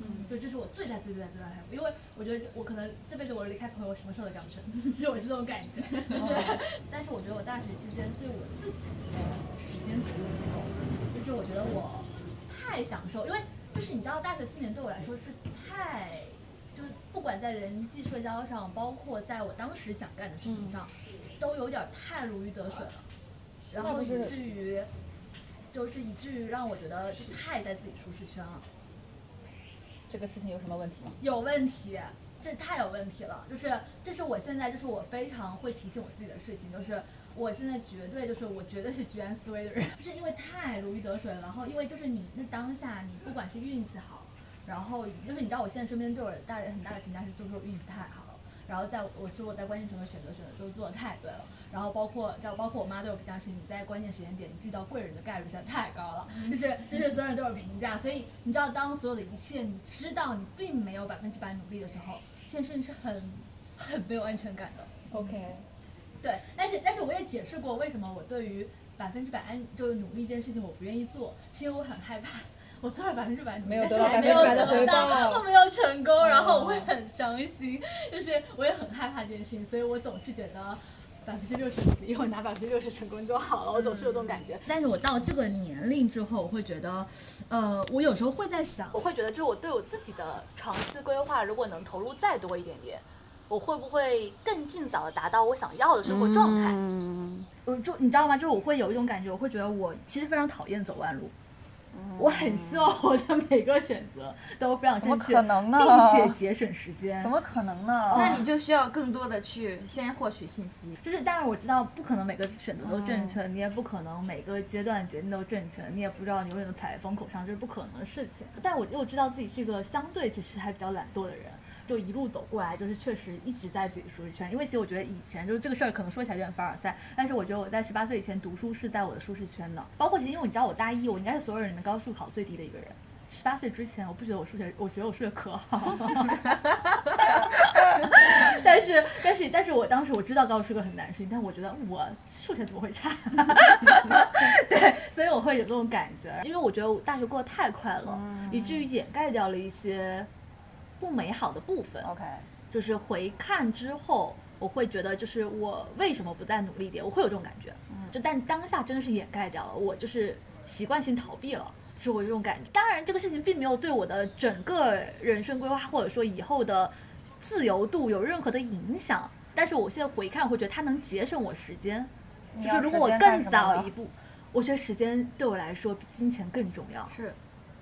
嗯，就这是我最大最大最大的财富，因为我觉得我可能这辈子我离开朋友，我什么事都干不成，就是我是这种感觉。就是，但是我觉得我大学期间对我自己的时间足够，就是我觉得我太享受，因为就是你知道，大学四年对我来说是太，就是不管在人际社交上，包括在我当时想干的事情上，都有点太如鱼得水了，然后以至于，就是以至于让我觉得就太在自己舒适圈了。这个事情有什么问题吗？有问题，这太有问题了。就是这是我现在就是我非常会提醒我自己的事情，就是我现在绝对就是我绝对是居安思危的人，就是因为太如鱼得水了。然后因为就是你那当下你不管是运气好，然后以及就是你知道我现在身边对我大很大的评价是就是我运气太好了。然后在我说我在关键时刻选择选择都做的太对了。然后包括叫包括我妈对我评价是，你在关键时间点遇到贵人的概率实在太高了，就是就是所有人都有评价，所以你知道当所有的一切你知道你并没有百分之百努力的时候，这件事情是很很没有安全感的。OK，对，但是但是我也解释过为什么我对于百分之百安就是努力这件事情我不愿意做，是因为我很害怕。我做了百分之百但是得到还没有100%的回得到，报我没有成功，然后我会很伤心，就是我也很害怕这件事情，所以我总是觉得百分之六十努力，我拿百分之六十成功就好了，我总是有这种感觉。但是我到这个年龄之后，我会觉得，呃，我有时候会在想，我会觉得，就是我对我自己的长期规划，如果能投入再多一点点，我会不会更尽早的达到我想要的生活状态？我就你知道吗？就是我会有一种感觉，我会觉得我其实非常讨厌走弯路。我很希望我的每个选择都非常怎么正确，可能呢并且节省时间。怎么可能呢？那你就需要更多的去先获取信息。就是，但是我知道不可能每个选择都正确，你也不可能每个阶段决定都正确，你也不知道你永远都踩在风口上，这是不可能的事情。但我又知道自己是一个相对其实还比较懒惰的人，就一路走过来，就是确实一直在自己舒适圈。因为其实我觉得以前就是这个事儿可能说起来有点凡尔赛，但是我觉得我在十八岁以前读书是在我的舒适圈的。包括其实因为你知道我大一，我应该是所有人里面高数考最低的一个人。十八岁之前，我不觉得我数学，我觉得我数学可好。但是，但是，但是我当时我知道高数是个很难的事情，但我觉得我数学怎么会差？对，所以我会有这种感觉，因为我觉得我大学过得太快了，以至于掩盖掉了一些不美好的部分。OK，就是回看之后，我会觉得就是我为什么不再努力一点？我会有这种感觉，就但当下真的是掩盖掉了，我就是习惯性逃避了。是我这种感觉，当然这个事情并没有对我的整个人生规划或者说以后的自由度有任何的影响，但是我现在回看，我会觉得它能节省我时间，就是如果我更早一步，我觉得时间对我来说比金钱更重要。是，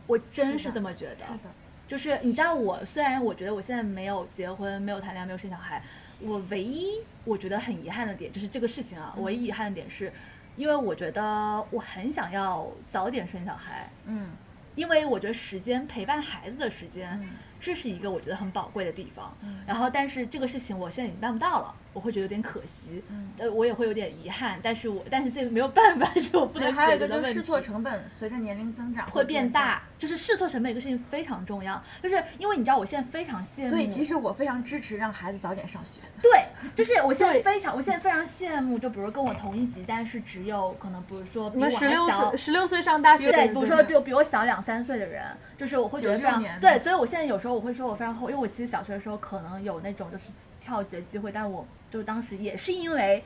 我真是这么觉得。是的，就是你知道我，虽然我觉得我现在没有结婚，没有谈恋爱，没有生小孩，我唯一我觉得很遗憾的点就是这个事情啊，唯一遗憾的点是，因为我觉得我很想要早点生小孩，嗯，因为我觉得时间陪伴孩子的时间，这是一个我觉得很宝贵的地方。然后，但是这个事情我现在已经办不到了，我会觉得有点可惜，呃，我也会有点遗憾。但是我但是这个没有办法，是我不，能还有一个。就是试错成本随着年龄增长会变大。就是试错成本这个事情非常重要，就是因为你知道我现在非常羡慕，所以其实我非常支持让孩子早点上学。对，就是我现在非常，我现在非常羡慕，就比如跟我同一级，但是只有可能，比如说比我你们十六岁，十六岁上大学，对，比如说比我比我小两三岁的人，就是我会觉得非常对，所以我现在有时候我会说我非常后，因为我其实小学的时候可能有那种就是跳级的机会，但我就当时也是因为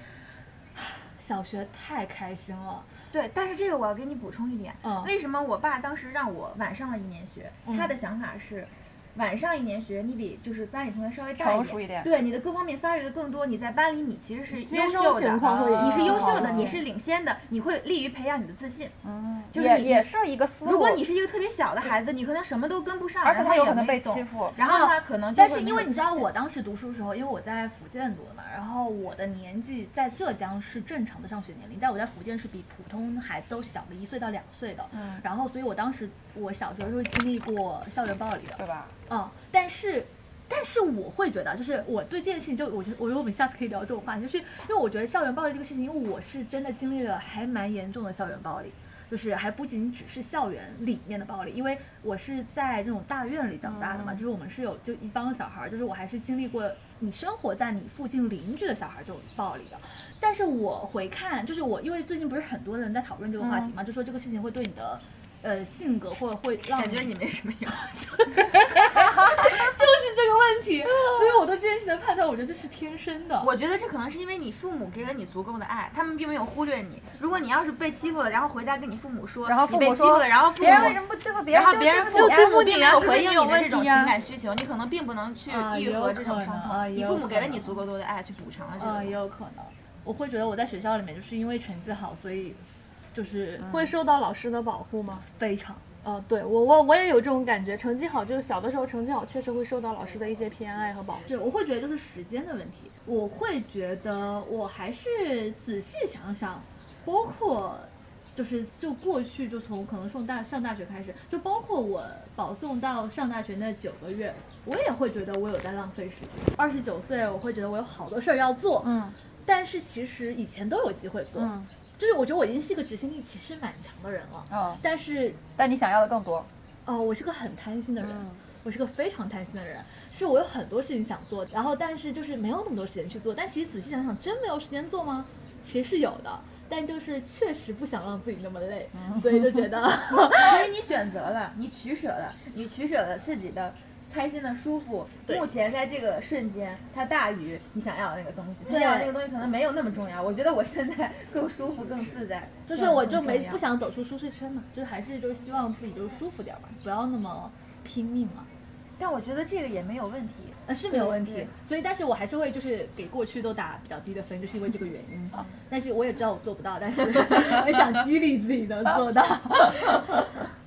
小学太开心了，对，但是这个我要给你补充一点，嗯为什么我爸当时让我晚上了一年学？他的想法是。晚上一年学，你比就是班里同学稍微大成熟一点对你的各方面发育的更多，你在班里你其实是优秀的，你是优秀的，你是领先的，你会利于培养你的自信。嗯，就是你也也是一个思路。如果你是一个特别小的孩子，你可能什么都跟不上，而且他有可能被欺负然后他可能就是因为你知道，我当时读书的时候，因为我在福建读的嘛，然后我的年纪在浙江是正常的上学年龄，但我在福建是比普通孩子都小了一岁到两岁的。嗯然后，所以我当时我小时候是经历过校园暴力的。对吧？嗯，但是。但是我会觉得，就是我对这件事情，就我觉得，我觉得我们下次可以聊这种话题，就是因为我觉得校园暴力这个事情，因为我是真的经历了还蛮严重的校园暴力，就是还不仅只是校园里面的暴力，因为我是在这种大院里长大的嘛，就是我们是有就一帮小孩儿，就是我还是经历过你生活在你附近邻居的小孩这种暴力的。但是我回看，就是我因为最近不是很多人在讨论这个话题嘛，就说这个事情会对你的。呃，性格或者会让感觉你没什么用。就是这个问题，所以我对这件事的判断，我觉得这是天生的。我觉得这可能是因为你父母给了你足够的爱，他们并没有忽略你。如果你要是被欺负了，然后回家跟你父母说，然后父母你被欺负了，然后父母别人为什么不欺负别人？然后别人就欺负你，没有回应你的这种情感需求，你可能并不能去啊愈合这种伤痛。你父母给了你足够多的爱去补偿了这啊，个。也有可能。我会觉得我在学校里面就是因为成绩好，所以就是会受到老师的保护吗？非常。呃，对我我我也有这种感觉，成绩好就是小的时候成绩好，确实会受到老师的一些偏爱和保护。是，我会觉得就是时间的问题。我会觉得我还是仔细想想，包括就是就过去就从可能从大上大学开始，就包括我保送到上大学那九个月，我也会觉得我有在浪费时间。二十九岁，我会觉得我有好多事儿要做，嗯但是其实以前都有机会做，嗯就是我觉得我已经是一个执行力其实蛮强的人了，嗯，但是但你想要的更多。哦，我是个很贪心的人，嗯我是个非常贪心的人，是我有很多事情想做，然后但是就是没有那么多时间去做。但其实仔细想想，真没有时间做吗？其实是有的，但就是确实不想让自己那么累，所以就觉得 所以你选择了，你取舍了，你取舍了自己的开心的舒服。目前在这个瞬间，它大于你想要的那个东西。他对要的那个东西可能没有那么重要。我觉得我现在更舒服、更自在。就是我就没不想走出舒适圈嘛，就是还是就是希望自己就是舒服点儿嘛，不要那么拼命嘛。但我觉得这个也没有问题。呃，是没有问题，所以但是我还是会就是给过去都打比较低的分，就是因为这个原因。但是我也知道我做不到，但是 我想激励自己能做到。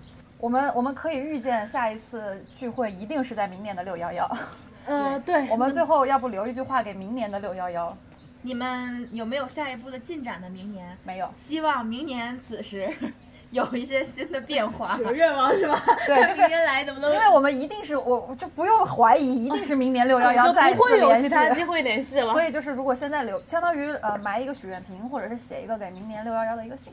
我们我们可以预见下一次聚会一定是在明年的六幺幺。呃，对，我们最后要不留一句话给明年的六幺幺？你们有没有下一步的进展呢？明年，没有。希望明年此时有一些新的变化。许个愿望是吧？对，就是来能不能？因为我们一定是我我就不用怀疑，一定是明年六幺 就幺再次不会有联系。其他机会联系了。所以就是如果现在留，相当于呃埋一个许愿瓶，或者是写一个给明年六幺幺的一个信。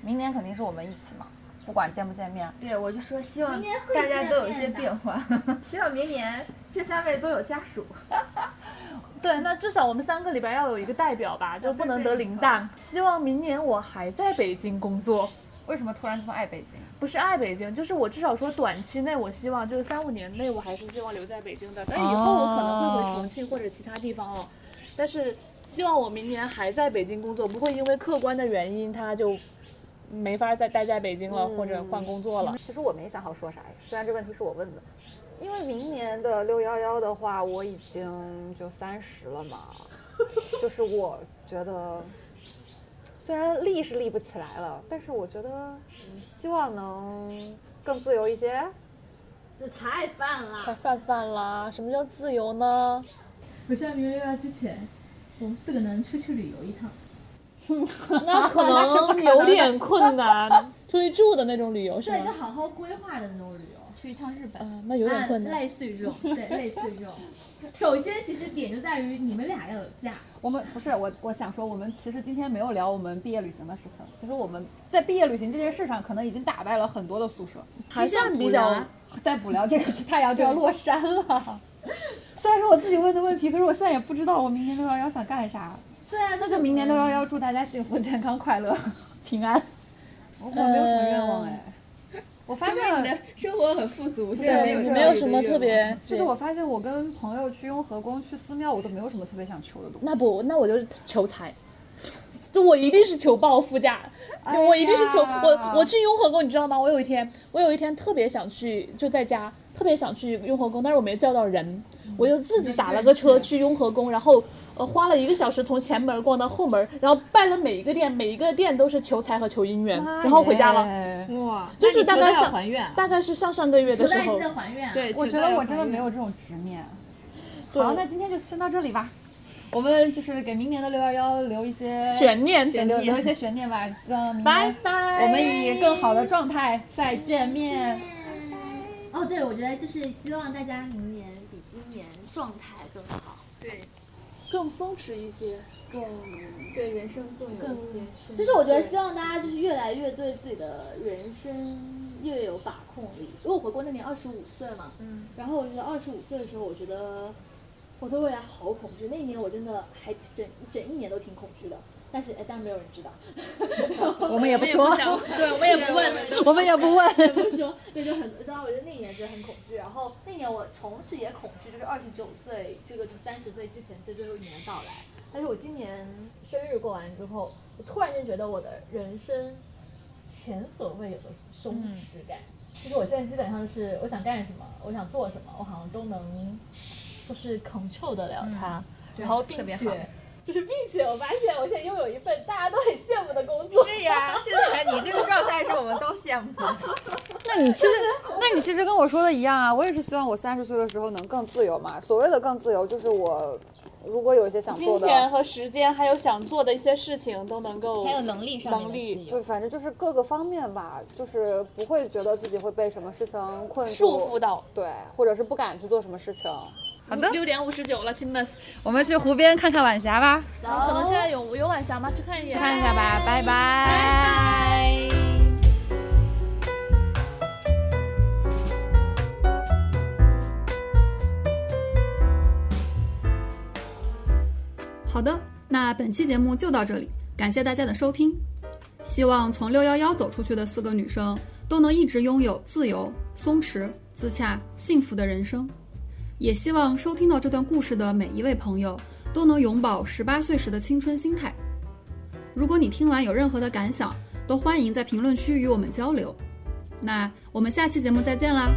明年肯定是我们一起嘛，不管见不见面。对，我就说希望大家都有一些变化，希望明年这三位都有家属。对，那至少我们三个里边要有一个代表吧，就不能得零蛋。希望明年我还在北京工作，为什么突然这么爱北京？不是爱北京，就是我至少说短期内，我希望就是三五年内，我还是希望留在北京的。但以后我可能会回重庆或者其他地方哦，但是希望我明年还在北京工作，不会因为客观的原因他就没法再待在北京了，或者换工作了。其实我没想好说啥，虽然这问题是我问的，因为明年的六幺幺的话，我已经就三十了嘛，就是我觉得，虽然立是立不起来了，但是我觉得嗯希望能更自由一些。这太泛了。太泛泛了！什么叫自由呢？我希望明年六幺之前，我们四个能出去旅游一趟。那可能有点困难，出去住的那种旅游是对，就？好好规划的那种旅游，去一趟日本。嗯，那有点困难。类似于这种，对，类似于这种。首先，其实点就在于你们俩要有假。我们不是我，我想说，我们其实今天没有聊我们毕业旅行的事情。其实我们在毕业旅行这件事上，可能已经打败了很多的宿舍。还算比较再补聊，这个太阳就要落山了。虽然说我自己问的问题，可是我现在也不知道我明年六幺幺想干啥。对啊，那就明年六幺幺，祝大家幸福、健康、快乐、平安。我我没有什么愿望哎。我发现你的生活很富足，现对在没有没有什么特别。就是我发现我跟朋友去雍和宫、去寺庙，我都没有什么特别想求的东西。那不，那我就是求财，就我一定是求报副驾，就我一定是求哎我我去雍和宫，你知道吗？我有一天，我有一天特别想去，就在家特别想去雍和宫，但是我没叫到人，我就自己打了个车去雍和宫，然后。呃，花了一个小时从前门逛到后门，然后拜了每一个店，每一个店都是求财和求姻缘，然后回家了。哇，就是大概那你求到上要还愿，大概是上上个月的时候求大记，得还愿。，对，我觉得我真的没有这种执念。好，那今天就先到这里吧。我们就是给明年的六幺幺留一些悬念。留留一些悬念吧。希望明拜年拜。我们以更好的状态再见面。哦，对，我觉得就是希望大家明年比今年状态更好。对，更松弛一些，更对人生更有一些就是我觉得希望大家就是越来越对自己的人生越有把控力。因为我回国那年二十五岁嘛，嗯，然后我觉得二十五岁的时候，我觉得我对未来好恐惧。那一年我真的还整整一年都挺恐惧的，但是哎，但是没有人知道，我们也不说，对，我们也不问，我们也不问。也不说，那就很，知道我觉得那一年真的很恐惧。然后那年我同时也恐惧，就是二十九岁这个就三十岁之前这最后一年的到来。但是我今年生日过完之后，我突然间觉得我的人生前所未有的松弛感。就是我现在基本上是我想干什么，我想做什么，我好像都能就是 control 得了它，然后并特别好且就是并且我发现我现在拥有一份大家都很羡慕的工作。是呀，现在你这个状态是我们都羡慕的。那你其实，那你其实跟我说的一样啊，我也是希望我三十岁的时候能更自由嘛。所谓的更自由，就是我如果有一些想做的，金钱和时间，还有想做的一些事情都能够还有能力上能力就反正就是各个方面吧，就是不会觉得自己会被什么事情困住、束缚到。对，或者是不敢去做什么事情。好的，六点五十九了，亲们，我们去湖边看看晚霞吧，可能现在有有晚霞吗？去看一眼。去看一下吧，拜拜。好的，那本期节目就到这里，感谢大家的收听。希望从六幺幺走出去的四个女生都能一直拥有自由、松弛、自洽、幸福的人生。也希望收听到这段故事的每一位朋友都能永葆十八岁时的青春心态。如果你听完有任何的感想，都欢迎在评论区与我们交流。那我们下期节目再见啦！